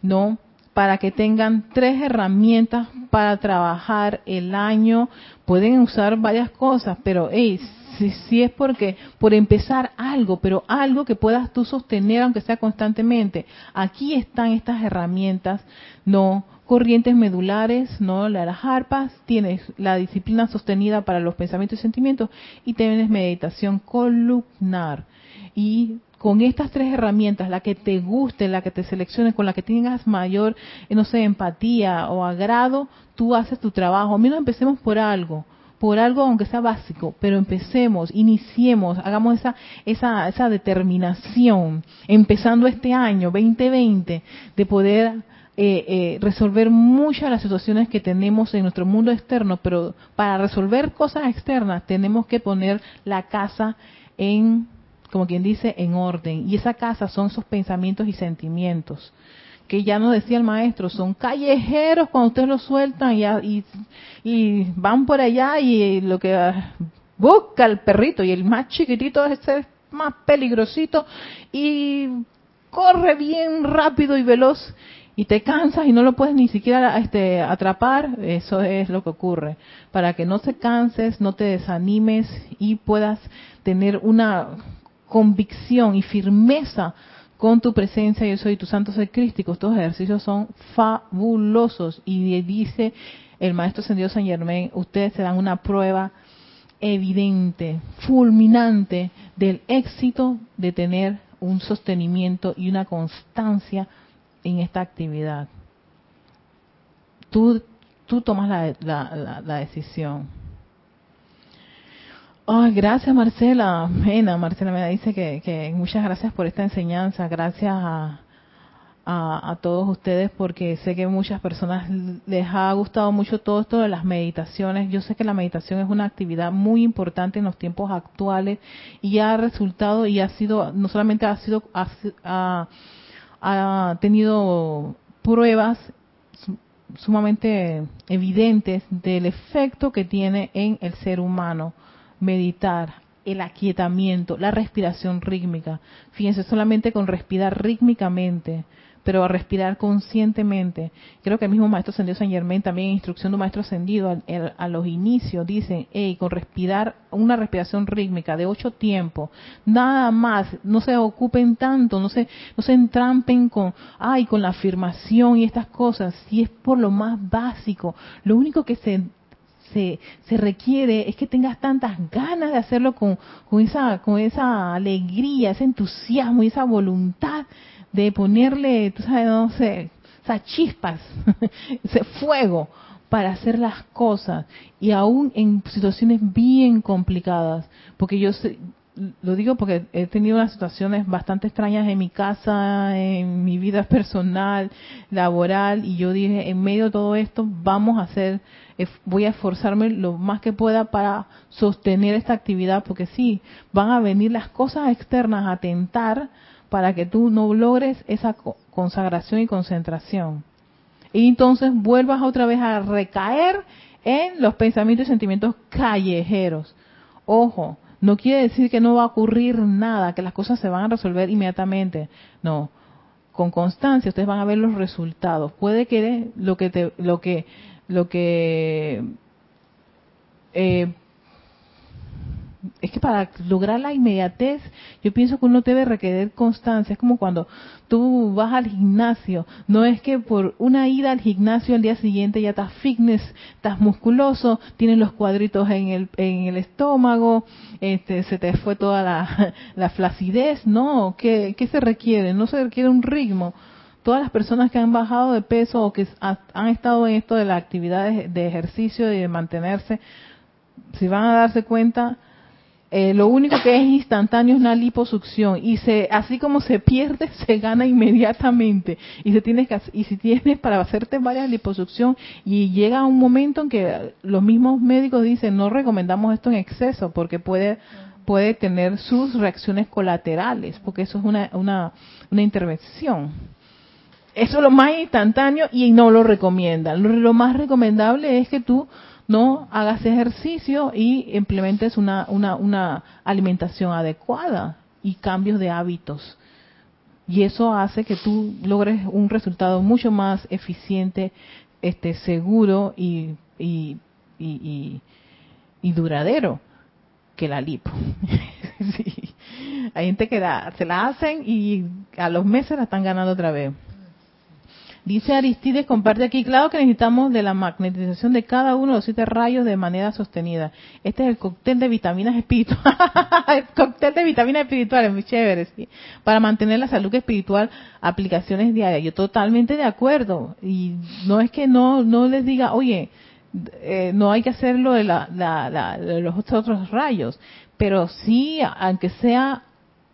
¿no? Para que tengan tres herramientas para trabajar el año. Pueden usar varias cosas, pero hey, si, es porque por empezar algo, pero algo que puedas tú sostener aunque sea constantemente. Aquí están estas herramientas, no corrientes medulares, no las arpas, tienes la disciplina sostenida para los pensamientos y sentimientos y tienes meditación columnar. Y con estas tres herramientas, la que te guste, la que te seleccione, con la que tengas mayor, eh, no sé, empatía o agrado, tú haces tu trabajo. Menos empecemos por algo, por algo aunque sea básico, pero empecemos, iniciemos, hagamos esa, esa, esa determinación, empezando este año 2020, de poder eh, eh, resolver muchas de las situaciones que tenemos en nuestro mundo externo, pero para resolver cosas externas tenemos que poner la casa en como quien dice, en orden. Y esa casa son esos pensamientos y sentimientos que ya nos decía el maestro, son callejeros cuando ustedes los sueltan y, y, van por allá y lo que busca el perrito y el más chiquitito es el más peligrosito y corre bien rápido y veloz y te cansas y no lo puedes ni siquiera este, atrapar, eso es lo que ocurre. Para que no se canses, no te desanimes y puedas tener una convicción y firmeza con tu presencia, yo soy tu santo ser crístico. Estos ejercicios son fabulosos y dice el maestro ascendido San Germain, ustedes se dan una prueba evidente, fulminante del éxito de tener un sostenimiento y una constancia en esta actividad. Tú, tomas la, la, decisión. Ay, gracias Marcela. Mena, Marcela me dice que, que muchas gracias por esta enseñanza. Gracias a, a, todos ustedes porque sé que muchas personas les ha gustado mucho todo esto de las meditaciones. Yo sé que la meditación es una actividad muy importante en los tiempos actuales y ha resultado y ha sido, no solamente ha sido, ha, ha tenido pruebas sumamente evidentes del efecto que tiene en el ser humano meditar, el aquietamiento, la respiración rítmica. Fíjense, solamente con respirar rítmicamente pero a respirar conscientemente. Creo que el mismo Maestro Ascendido San Germain, también en instrucción de un Maestro Ascendido, a, los inicios dice, hey, con respirar, una respiración rítmica de ocho tiempos, nada más, no se ocupen tanto, no se, no se entrampen con, ay, con la afirmación y estas cosas, si es por lo más básico, lo único que se se, se, requiere es que tengas tantas ganas de hacerlo con, con, esa, con esa alegría, ese entusiasmo y esa voluntad de ponerle, tú sabes, no sé, esas chispas, ese fuego para hacer las cosas y aún en situaciones bien complicadas, porque yo lo digo porque he tenido unas situaciones bastante extrañas en mi casa, en mi vida personal, laboral, y yo dije, en medio de todo esto, vamos a hacer, voy a esforzarme lo más que pueda para sostener esta actividad, porque sí, van a venir las cosas externas a tentar para que tú no logres esa consagración y concentración. Y entonces vuelvas otra vez a recaer en los pensamientos y sentimientos callejeros. Ojo, no quiere decir que no va a ocurrir nada, que las cosas se van a resolver inmediatamente. No, con constancia ustedes van a ver los resultados. Puede que lo que te, lo que, lo que eh, es que para lograr la inmediatez, yo pienso que uno debe requerir constancia. Es como cuando tú vas al gimnasio. No es que por una ida al gimnasio al día siguiente ya estás fitness, estás musculoso, tienes los cuadritos en el, estómago, este, se te fue toda la, la flacidez. No, ¿qué, ¿qué se requiere? No se requiere un ritmo todas las personas que han bajado de peso o que han estado en esto de las actividades de ejercicio y de mantenerse, si van a darse cuenta, eh, lo único que es instantáneo es una liposucción y se así como se pierde se gana inmediatamente. Y se tiene que y si tienes para hacerte varias liposucción y llega un momento en que los mismos médicos dicen no recomendamos esto en exceso porque puede puede tener sus reacciones colaterales porque eso es una una, una intervención. Eso es lo más instantáneo y no lo recomiendan. Lo más recomendable es que tú no hagas ejercicio y implementes una, una, una alimentación adecuada y cambios de hábitos. Y eso hace que tú logres un resultado mucho más eficiente, este, seguro y, y, y, y duradero que la lipo. Hay gente que se la hacen y a los meses la están ganando otra vez. Dice Aristides, comparte aquí, claro que necesitamos de la magnetización de cada uno de los siete rayos de manera sostenida. Este es el cóctel de vitaminas espirituales. el cóctel de vitaminas espirituales, muy chévere, sí. Para mantener la salud espiritual, aplicaciones diarias. Yo totalmente de acuerdo. Y no es que no, no les diga, oye, eh, no hay que hacerlo de, la, la, de los otros rayos. Pero sí, aunque sea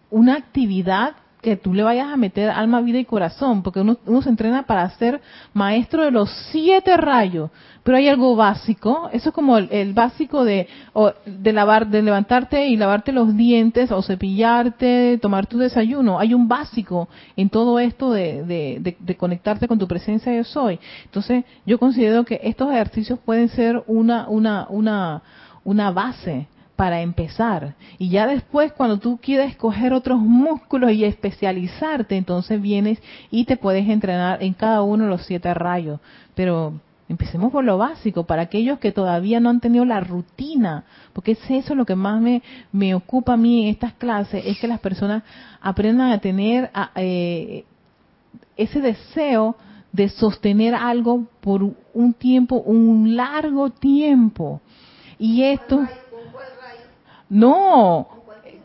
una actividad que tú le vayas a meter alma, vida y corazón, porque uno, se entrena para ser maestro de los siete rayos, pero hay algo básico, eso es como el, básico de, de lavar, de levantarte y lavarte los dientes, o cepillarte, tomar tu desayuno, hay un básico en todo esto de, de, de conectarte con tu presencia yo soy. Entonces, yo considero que estos ejercicios pueden ser una, una, una, una base para empezar. Y ya después, cuando tú quieres coger otros músculos y especializarte, entonces vienes y te puedes entrenar en cada uno de los siete rayos. Pero empecemos por lo básico, para aquellos que todavía no han tenido la rutina, porque es eso lo que más me, me ocupa a mí en estas clases, es que las personas aprendan a tener eh, ese deseo de sostener algo por un tiempo, un largo tiempo. Y esto, no,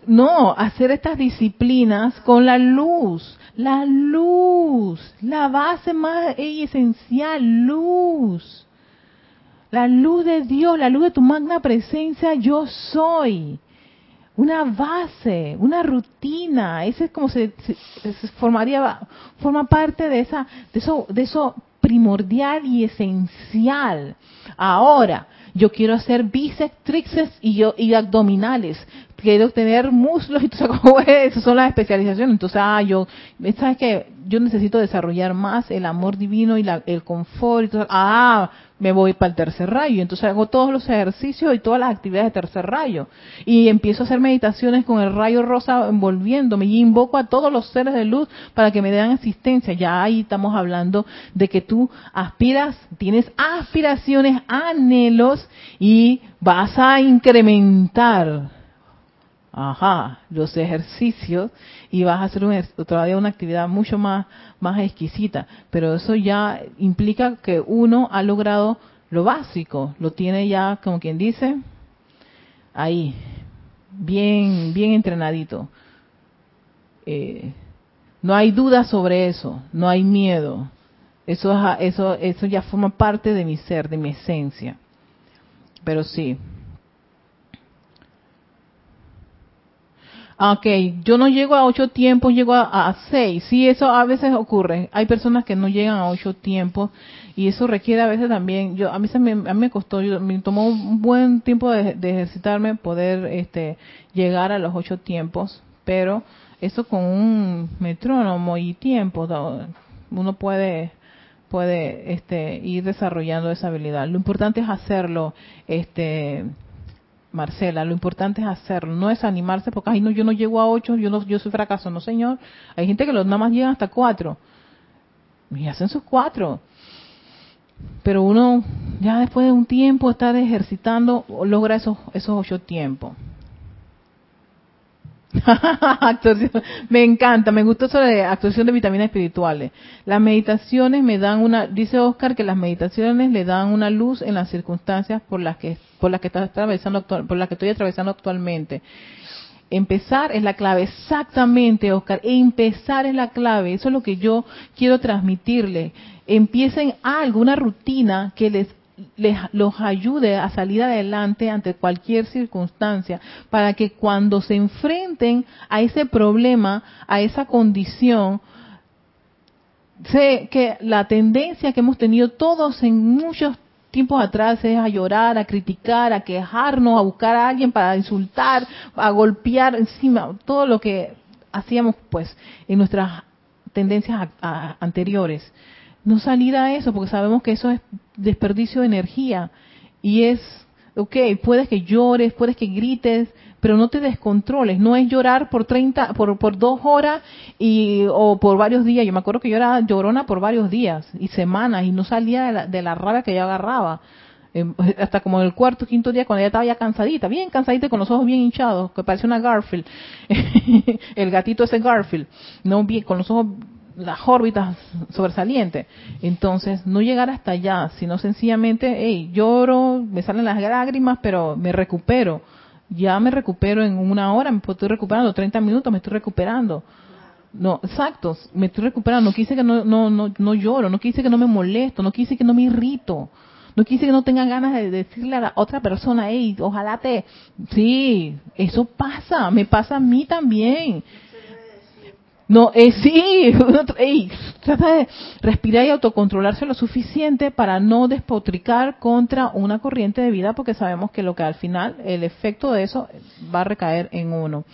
no, hacer estas disciplinas con la luz, la luz, la base más esencial, luz. La luz de Dios, la luz de tu magna presencia, yo soy. Una base, una rutina, ese es como se, formaría, forma parte de esa, de eso, de eso primordial y esencial. Ahora, yo quiero hacer bíceps, tríceps y, yo, y abdominales. Quiero tener muslos y todo eso son las especializaciones. Entonces, ah, yo, ¿sabes que Yo necesito desarrollar más el amor divino y la, el confort y todo. Ah, me voy para el tercer rayo. Entonces hago todos los ejercicios y todas las actividades de tercer rayo. Y empiezo a hacer meditaciones con el rayo rosa envolviéndome y invoco a todos los seres de luz para que me den asistencia. Ya ahí estamos hablando de que tú aspiras, tienes aspiraciones, anhelos y vas a incrementar ajá, los ejercicios y vas a hacer un, todavía una actividad mucho más, más exquisita. Pero eso ya implica que uno ha logrado lo básico, lo tiene ya, como quien dice, ahí, bien, bien entrenadito. Eh, no hay duda sobre eso, no hay miedo. Eso, eso, eso ya forma parte de mi ser, de mi esencia. Pero sí, Ah, ok, yo no llego a ocho tiempos, llego a, seis. Sí, eso a veces ocurre. Hay personas que no llegan a ocho tiempos y eso requiere a veces también. Yo a mí se me, a mí me costó, me tomó un buen tiempo de, ejercitarme poder este, llegar a los ocho tiempos, pero eso con un metrónomo y tiempo uno puede puede este, ir desarrollando esa habilidad. Lo importante es hacerlo, este Marcela, lo importante es hacerlo, no es animarse porque ay no, yo no llego a ocho, yo no, yo soy fracaso, no señor. Hay gente que los nada más llegan hasta cuatro y hacen sus cuatro. Pero uno ya después de un tiempo estar ejercitando logra esos esos ocho tiempos. me encanta, me gustó eso de actuación de vitaminas espirituales. Las meditaciones me dan una, dice Oscar que las meditaciones le dan una luz en las circunstancias por las que por las que estás atravesando por las que estoy atravesando actualmente. Empezar es la clave, exactamente, Oscar. Empezar es la clave. Eso es lo que yo quiero transmitirle. Empiecen algo, una rutina que les les, los ayude a salir adelante ante cualquier circunstancia, para que cuando se enfrenten a ese problema, a esa condición, sé que la tendencia que hemos tenido todos en muchos tiempos atrás es a llorar, a criticar, a quejarnos, a buscar a alguien para insultar, a golpear encima, todo lo que hacíamos pues en nuestras tendencias anteriores. No salir a eso, porque sabemos que eso es desperdicio de energía. Y es, ok, puedes que llores, puedes que grites, pero no te descontroles. No es llorar por 30, por, por dos horas y, o por varios días. Yo me acuerdo que yo era llorona por varios días y semanas y no salía de la, de la rabia que yo agarraba. Em, hasta como el cuarto, quinto día, cuando ella estaba ya cansadita, bien cansadita, con los ojos bien hinchados, que parece una Garfield. el gatito ese Garfield. No bien, con los ojos las órbitas sobresalientes. Entonces, no llegar hasta allá, sino sencillamente, hey, lloro, me salen las lágrimas, pero me recupero. Ya me recupero en una hora, me estoy recuperando, 30 minutos me estoy recuperando. No, exacto, me estoy recuperando. No quise que no, no, no, no lloro, no quise que no me molesto, no quise que no me irrito. No quise que no tenga ganas de decirle a la otra persona, hey, ojalá te... Sí, eso pasa, me pasa a mí también. No, eh, sí, trata de respirar y autocontrolarse lo suficiente para no despotricar contra una corriente de vida porque sabemos que lo que al final, el efecto de eso va a recaer en uno.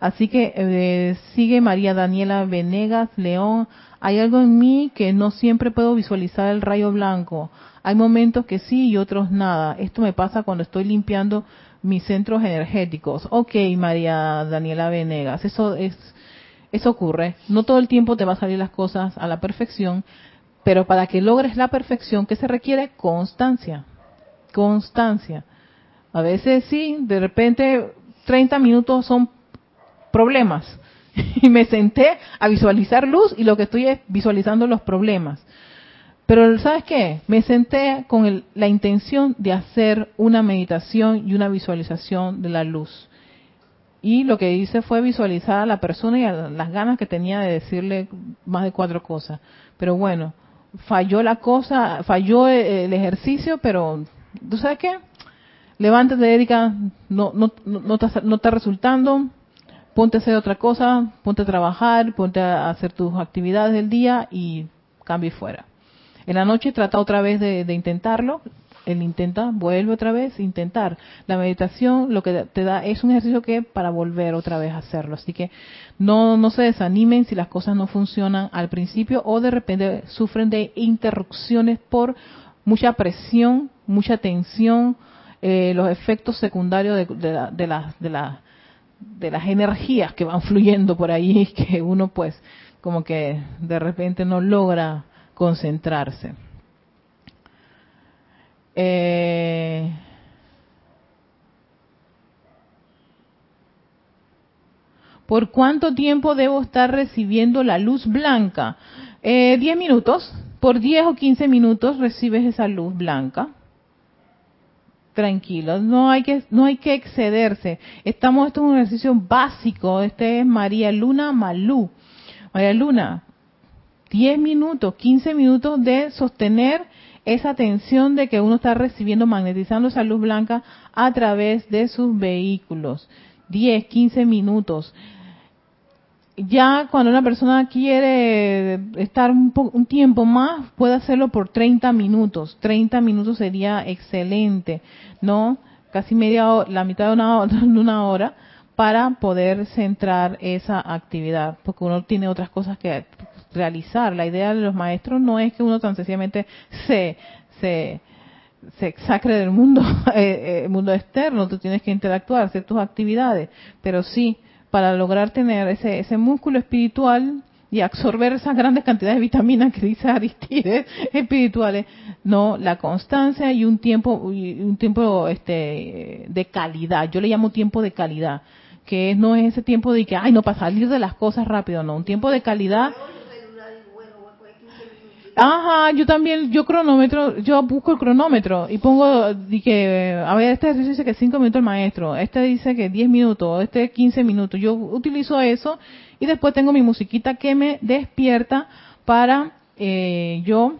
Así que eh, sigue María Daniela Venegas León. Hay algo en mí que no siempre puedo visualizar el rayo blanco. Hay momentos que sí y otros nada. Esto me pasa cuando estoy limpiando mis centros energéticos. Ok, María Daniela Venegas, eso es, eso ocurre. No todo el tiempo te va a salir las cosas a la perfección, pero para que logres la perfección, ¿qué se requiere? Constancia. Constancia. A veces sí, de repente 30 minutos son problemas. Y me senté a visualizar luz y lo que estoy es visualizando los problemas. Pero ¿sabes qué? Me senté con la intención de hacer una meditación y una visualización de la luz. Y lo que hice fue visualizar a la persona y a las ganas que tenía de decirle más de cuatro cosas. Pero bueno, falló la cosa, falló el ejercicio, pero ¿tú sabes qué? Levántate, Erika, no, no, no, está, no está resultando, ponte a hacer otra cosa, ponte a trabajar, ponte a hacer tus actividades del día y cambie fuera. En la noche trata otra vez de, intentarlo, él intenta, vuelve otra vez, intentar. La meditación lo que te da es un ejercicio que para volver otra vez a hacerlo. Así que no, no se desanimen si las cosas no funcionan al principio o de repente sufren de interrupciones por mucha presión, mucha tensión, eh, los efectos secundarios de, de las energías que van fluyendo por ahí, que uno pues como que de repente no logra concentrarse. Eh, ¿Por cuánto tiempo debo estar recibiendo la luz blanca? Eh, 10 minutos. Por 10 o 15 minutos recibes esa luz blanca. Tranquilo, no hay que no hay que excederse. Estamos esto es un ejercicio básico. Este es María Luna Malú. María Luna, 10 minutos, 15 minutos de sostener esa tensión de que uno está recibiendo, magnetizando esa luz blanca a través de sus vehículos. 10, 15 minutos. Ya cuando una persona quiere estar un, un tiempo más, puede hacerlo por 30 minutos. 30 minutos sería excelente, ¿no? Casi media hora, la mitad de una, de una hora para poder centrar esa actividad, porque uno tiene otras cosas que realizar. La idea de los maestros no es que uno tan sencillamente se, se, se sacre del mundo, eh, eh, mundo externo, tú tienes que interactuar, hacer tus actividades, pero sí, para lograr tener ese, ese músculo espiritual y absorber esas grandes cantidades de vitaminas que dice Aristides espirituales, no, la constancia y un tiempo, un tiempo este, de calidad, yo le llamo tiempo de calidad, que no es ese tiempo de que, ay, no, para salir de las cosas rápido, no, un tiempo de calidad Ajá, yo también, yo cronómetro, yo busco el cronómetro y pongo, a ver, este ejercicio dice que 5 minutos el maestro, este dice que 10 minutos, este 15 minutos. Yo utilizo eso y después tengo mi musiquita que me despierta para eh, yo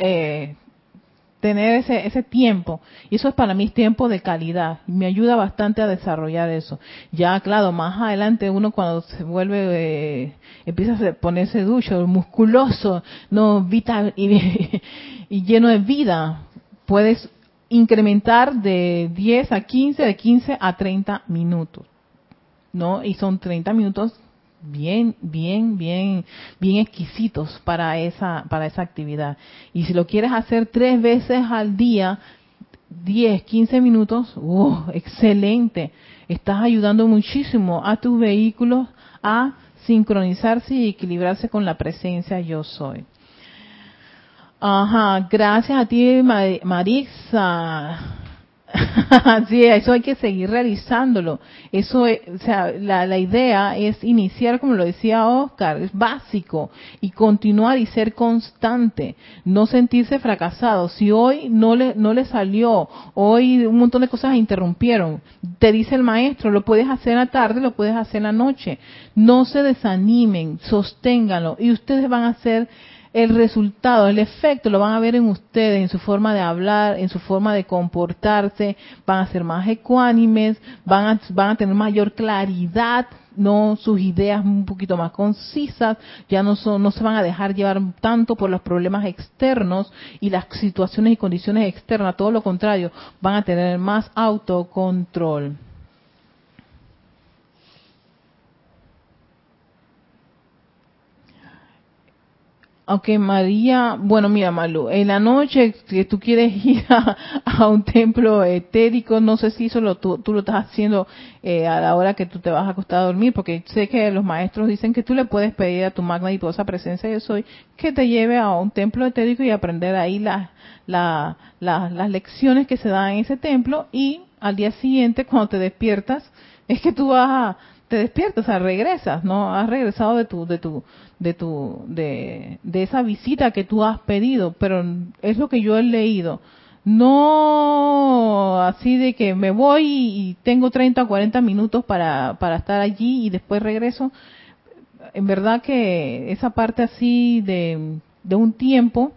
eh, tener ese, ese tiempo. Y eso es para mí tiempo de calidad. Me ayuda bastante a desarrollar eso. Ya, claro, más adelante uno cuando se vuelve, eh, empieza a ponerse ducho, musculoso, no vital y, y lleno de vida, puedes incrementar de 10 a 15, de 15 a 30 minutos. ¿No? Y son 30 minutos bien, bien, bien, bien exquisitos para esa, para esa actividad. Y si lo quieres hacer tres veces al día, 10, 15 minutos, ¡oh, excelente! Estás ayudando muchísimo a tus vehículos a sincronizarse y equilibrarse con la presencia yo soy. Ajá, gracias a ti, Marisa. Sí, eso hay que seguir realizándolo. Eso, o sea, la, la, idea es iniciar, como lo decía Oscar, es básico y continuar y ser constante, no sentirse fracasado. Si hoy no le no le salió, hoy un montón de cosas interrumpieron, te dice el maestro, lo puedes hacer la tarde, lo puedes hacer la noche. No se desanimen, sosténganlo y ustedes van a ser el resultado, el efecto lo van a ver en ustedes, en su forma de hablar, en su forma de comportarse, van a ser más ecuánimes, van a, van a tener mayor claridad, no sus ideas un poquito más concisas, ya no son, no se van a dejar llevar tanto por los problemas externos y las situaciones y condiciones externas, todo lo contrario, van a tener más autocontrol. Aunque María, bueno, mira, Malu, en la noche que tú quieres ir a, un templo etérico, no sé si eso lo, tú, lo estás haciendo eh, a la hora que tú te vas a acostar a dormir, porque sé que los maestros dicen que tú le puedes pedir a tu magna y esa presencia de soy que te lleve a un templo etérico y aprender ahí las, las lecciones que se dan en ese templo y al día siguiente cuando te despiertas es que tú vas a te despiertas, o sea, regresas, ¿no? Has regresado de tu, de tu, de tu, de, de esa visita que tú has pedido, pero es lo que yo he leído. No así de que me voy y tengo 30 o 40 minutos para, para estar allí y después regreso. En verdad que esa parte así de, de un tiempo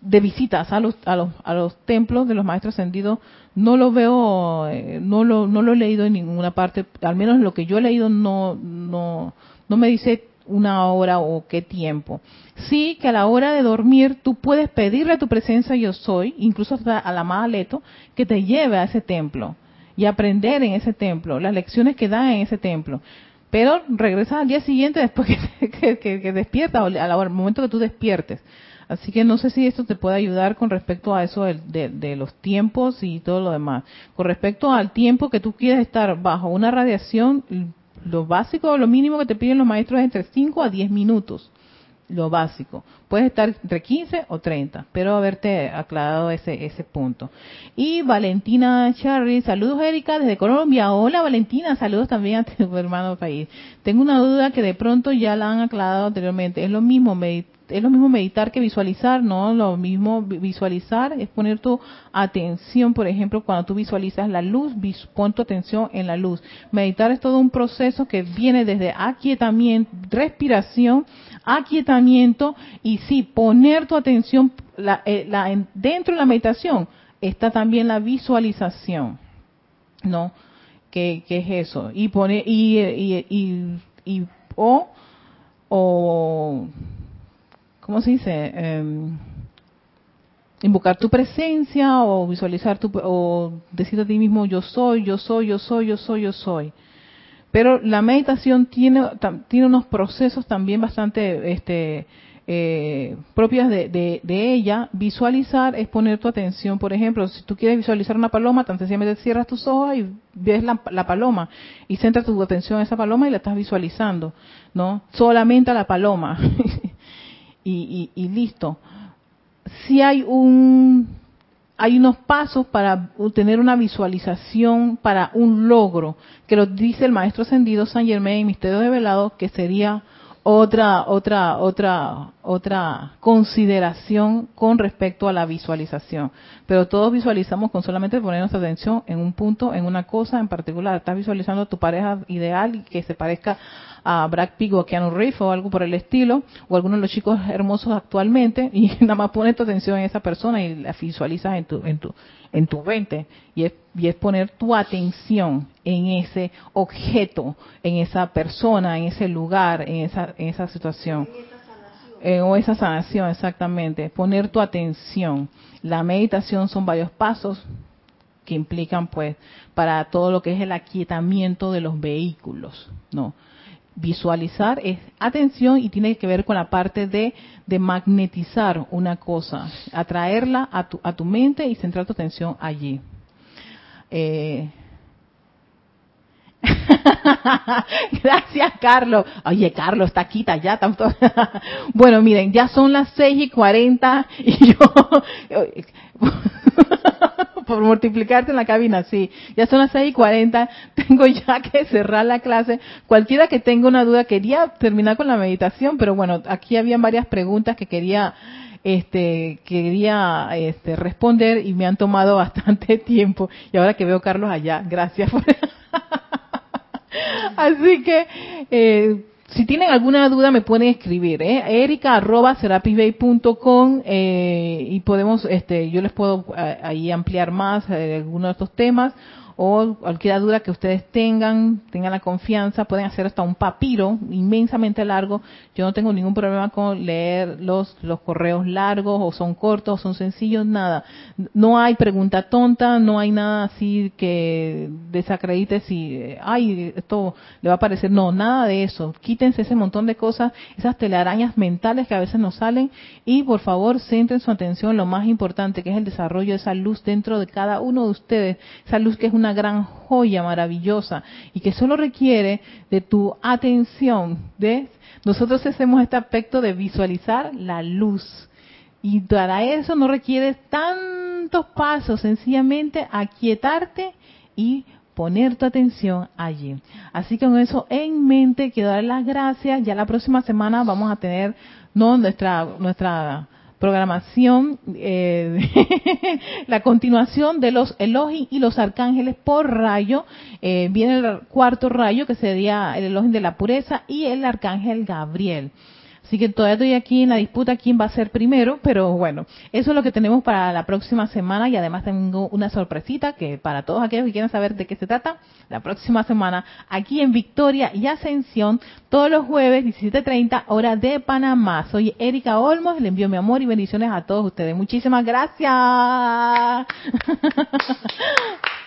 de visitas a los, a los, a los templos de los maestros ascendidos no lo veo, eh, no lo, no lo he leído en ninguna parte, al menos lo que yo he leído no, no, no me dice una hora o qué tiempo. Sí que a la hora de dormir tú puedes pedirle a tu presencia yo soy, incluso hasta a la Aleto, que te lleve a ese templo y aprender en ese templo, las lecciones que da en ese templo. Pero regresas al día siguiente después que, que, despiertas, o al momento que tú despiertes. Así que no sé si esto te puede ayudar con respecto a eso de, los tiempos y todo lo demás. Con respecto al tiempo que tú quieres estar bajo una radiación, lo básico, lo mínimo que te piden los maestros es entre 5 a 10 minutos. Lo básico. Puedes estar entre 15 o 30, pero haberte aclarado ese, ese punto. Y Valentina Charry, saludos Erika desde Colombia. Hola Valentina, saludos también a tu hermano país. Tengo una duda que de pronto ya la han aclarado anteriormente. Es lo mismo es lo mismo meditar que visualizar, ¿no? Lo mismo visualizar es poner tu atención, por ejemplo, cuando tú visualizas la luz, pon tu atención en la luz. Meditar es todo un proceso que viene desde aquietamiento, respiración, aquietamiento y sí, poner tu atención la, eh, dentro de la meditación está también la visualización, ¿no? ¿Qué, es eso? Y pone y, y, y, y o, o ¿cómo se dice? Em, invocar tu presencia o visualizar tu, o decir a ti mismo yo soy, yo soy, yo soy, yo soy, yo soy. Pero la meditación tiene, tiene unos procesos también bastante este, eh, propias de, de, ella. Visualizar es poner tu atención, por ejemplo, si tú quieres visualizar una paloma, tan sencillamente cierras tus ojos y ves la, la paloma y centras tu atención en esa paloma y la estás visualizando, ¿no? Solamente a la paloma. y, listo. Si hay un hay unos pasos para tener una visualización para un logro, que lo dice el maestro ascendido San Germain, Misterio de Velado, que sería otra, otra, otra, otra consideración con respecto a la visualización. Pero todos visualizamos con solamente poner nuestra atención en un punto, en una cosa en particular. Estás visualizando tu pareja ideal que se parezca a Brad Pitt o a Keanu Reeves o algo por el estilo, o alguno de los chicos hermosos actualmente, y nada más pones tu atención en esa persona y la visualizas en tu, en tu, en tu mente. Y es, y es poner tu atención en ese objeto, en esa persona, en ese lugar, en esa, en esa situación. Eh, o esa sanación, exactamente. Poner tu atención. La meditación son varios pasos que implican, pues, para todo lo que es el aquietamiento de los vehículos, ¿no? Visualizar es atención y tiene que ver con la parte de, magnetizar una cosa, atraerla a tu, a tu mente y centrar tu atención allí. Eh, Gracias, Carlos. Oye, Carlos, está quita ya. Tanto. bueno, miren, ya son las seis y cuarenta y yo, por multiplicarte en la cabina, sí, ya son las seis y cuarenta, tengo ya que cerrar la clase. Cualquiera que tenga una duda, quería terminar con la meditación, pero bueno, aquí habían varias preguntas que quería este quería este, responder y me han tomado bastante tiempo y ahora que veo Carlos allá gracias por Así que, eh, si tienen alguna duda me pueden escribir, ¿eh? Erika arroba eh, y podemos, este, yo les puedo eh, ahí ampliar más algunos de estos temas o cualquier duda que ustedes tengan, tengan la confianza, pueden hacer hasta un papiro inmensamente largo. Yo no tengo ningún problema con leer los, los correos largos o son cortos o son sencillos, nada. No hay pregunta tonta, no hay nada así que desacredite si, ay, esto le va a parecer. No, nada de eso. Quítense ese montón de cosas, esas telarañas mentales que a veces nos salen y por favor centren su atención en lo más importante que es el desarrollo de esa luz dentro de cada uno de ustedes. Esa luz que es una gran joya maravillosa y que solo requiere de tu atención. ¿ves? Nosotros hacemos este aspecto de visualizar la luz. Y para eso no requiere tantos pasos, sencillamente aquietarte y poner tu atención allí. Así que con eso en mente, quiero dar las gracias. Ya la próxima semana vamos a tener no nuestra nuestra programación, eh, la continuación de los Elohim y los arcángeles por rayo. Eh, viene el cuarto rayo que sería el Elohim de la pureza y el arcángel Gabriel. Así que todavía estoy aquí en la disputa quién va a ser primero, pero bueno, eso es lo que tenemos para la próxima semana y además tengo una sorpresita que para todos aquellos que quieran saber de qué se trata, la próxima semana aquí en Victoria y Ascensión, todos los jueves 17.30 hora de Panamá. Soy Erika Olmos, le envío mi amor y bendiciones a todos ustedes. Muchísimas gracias.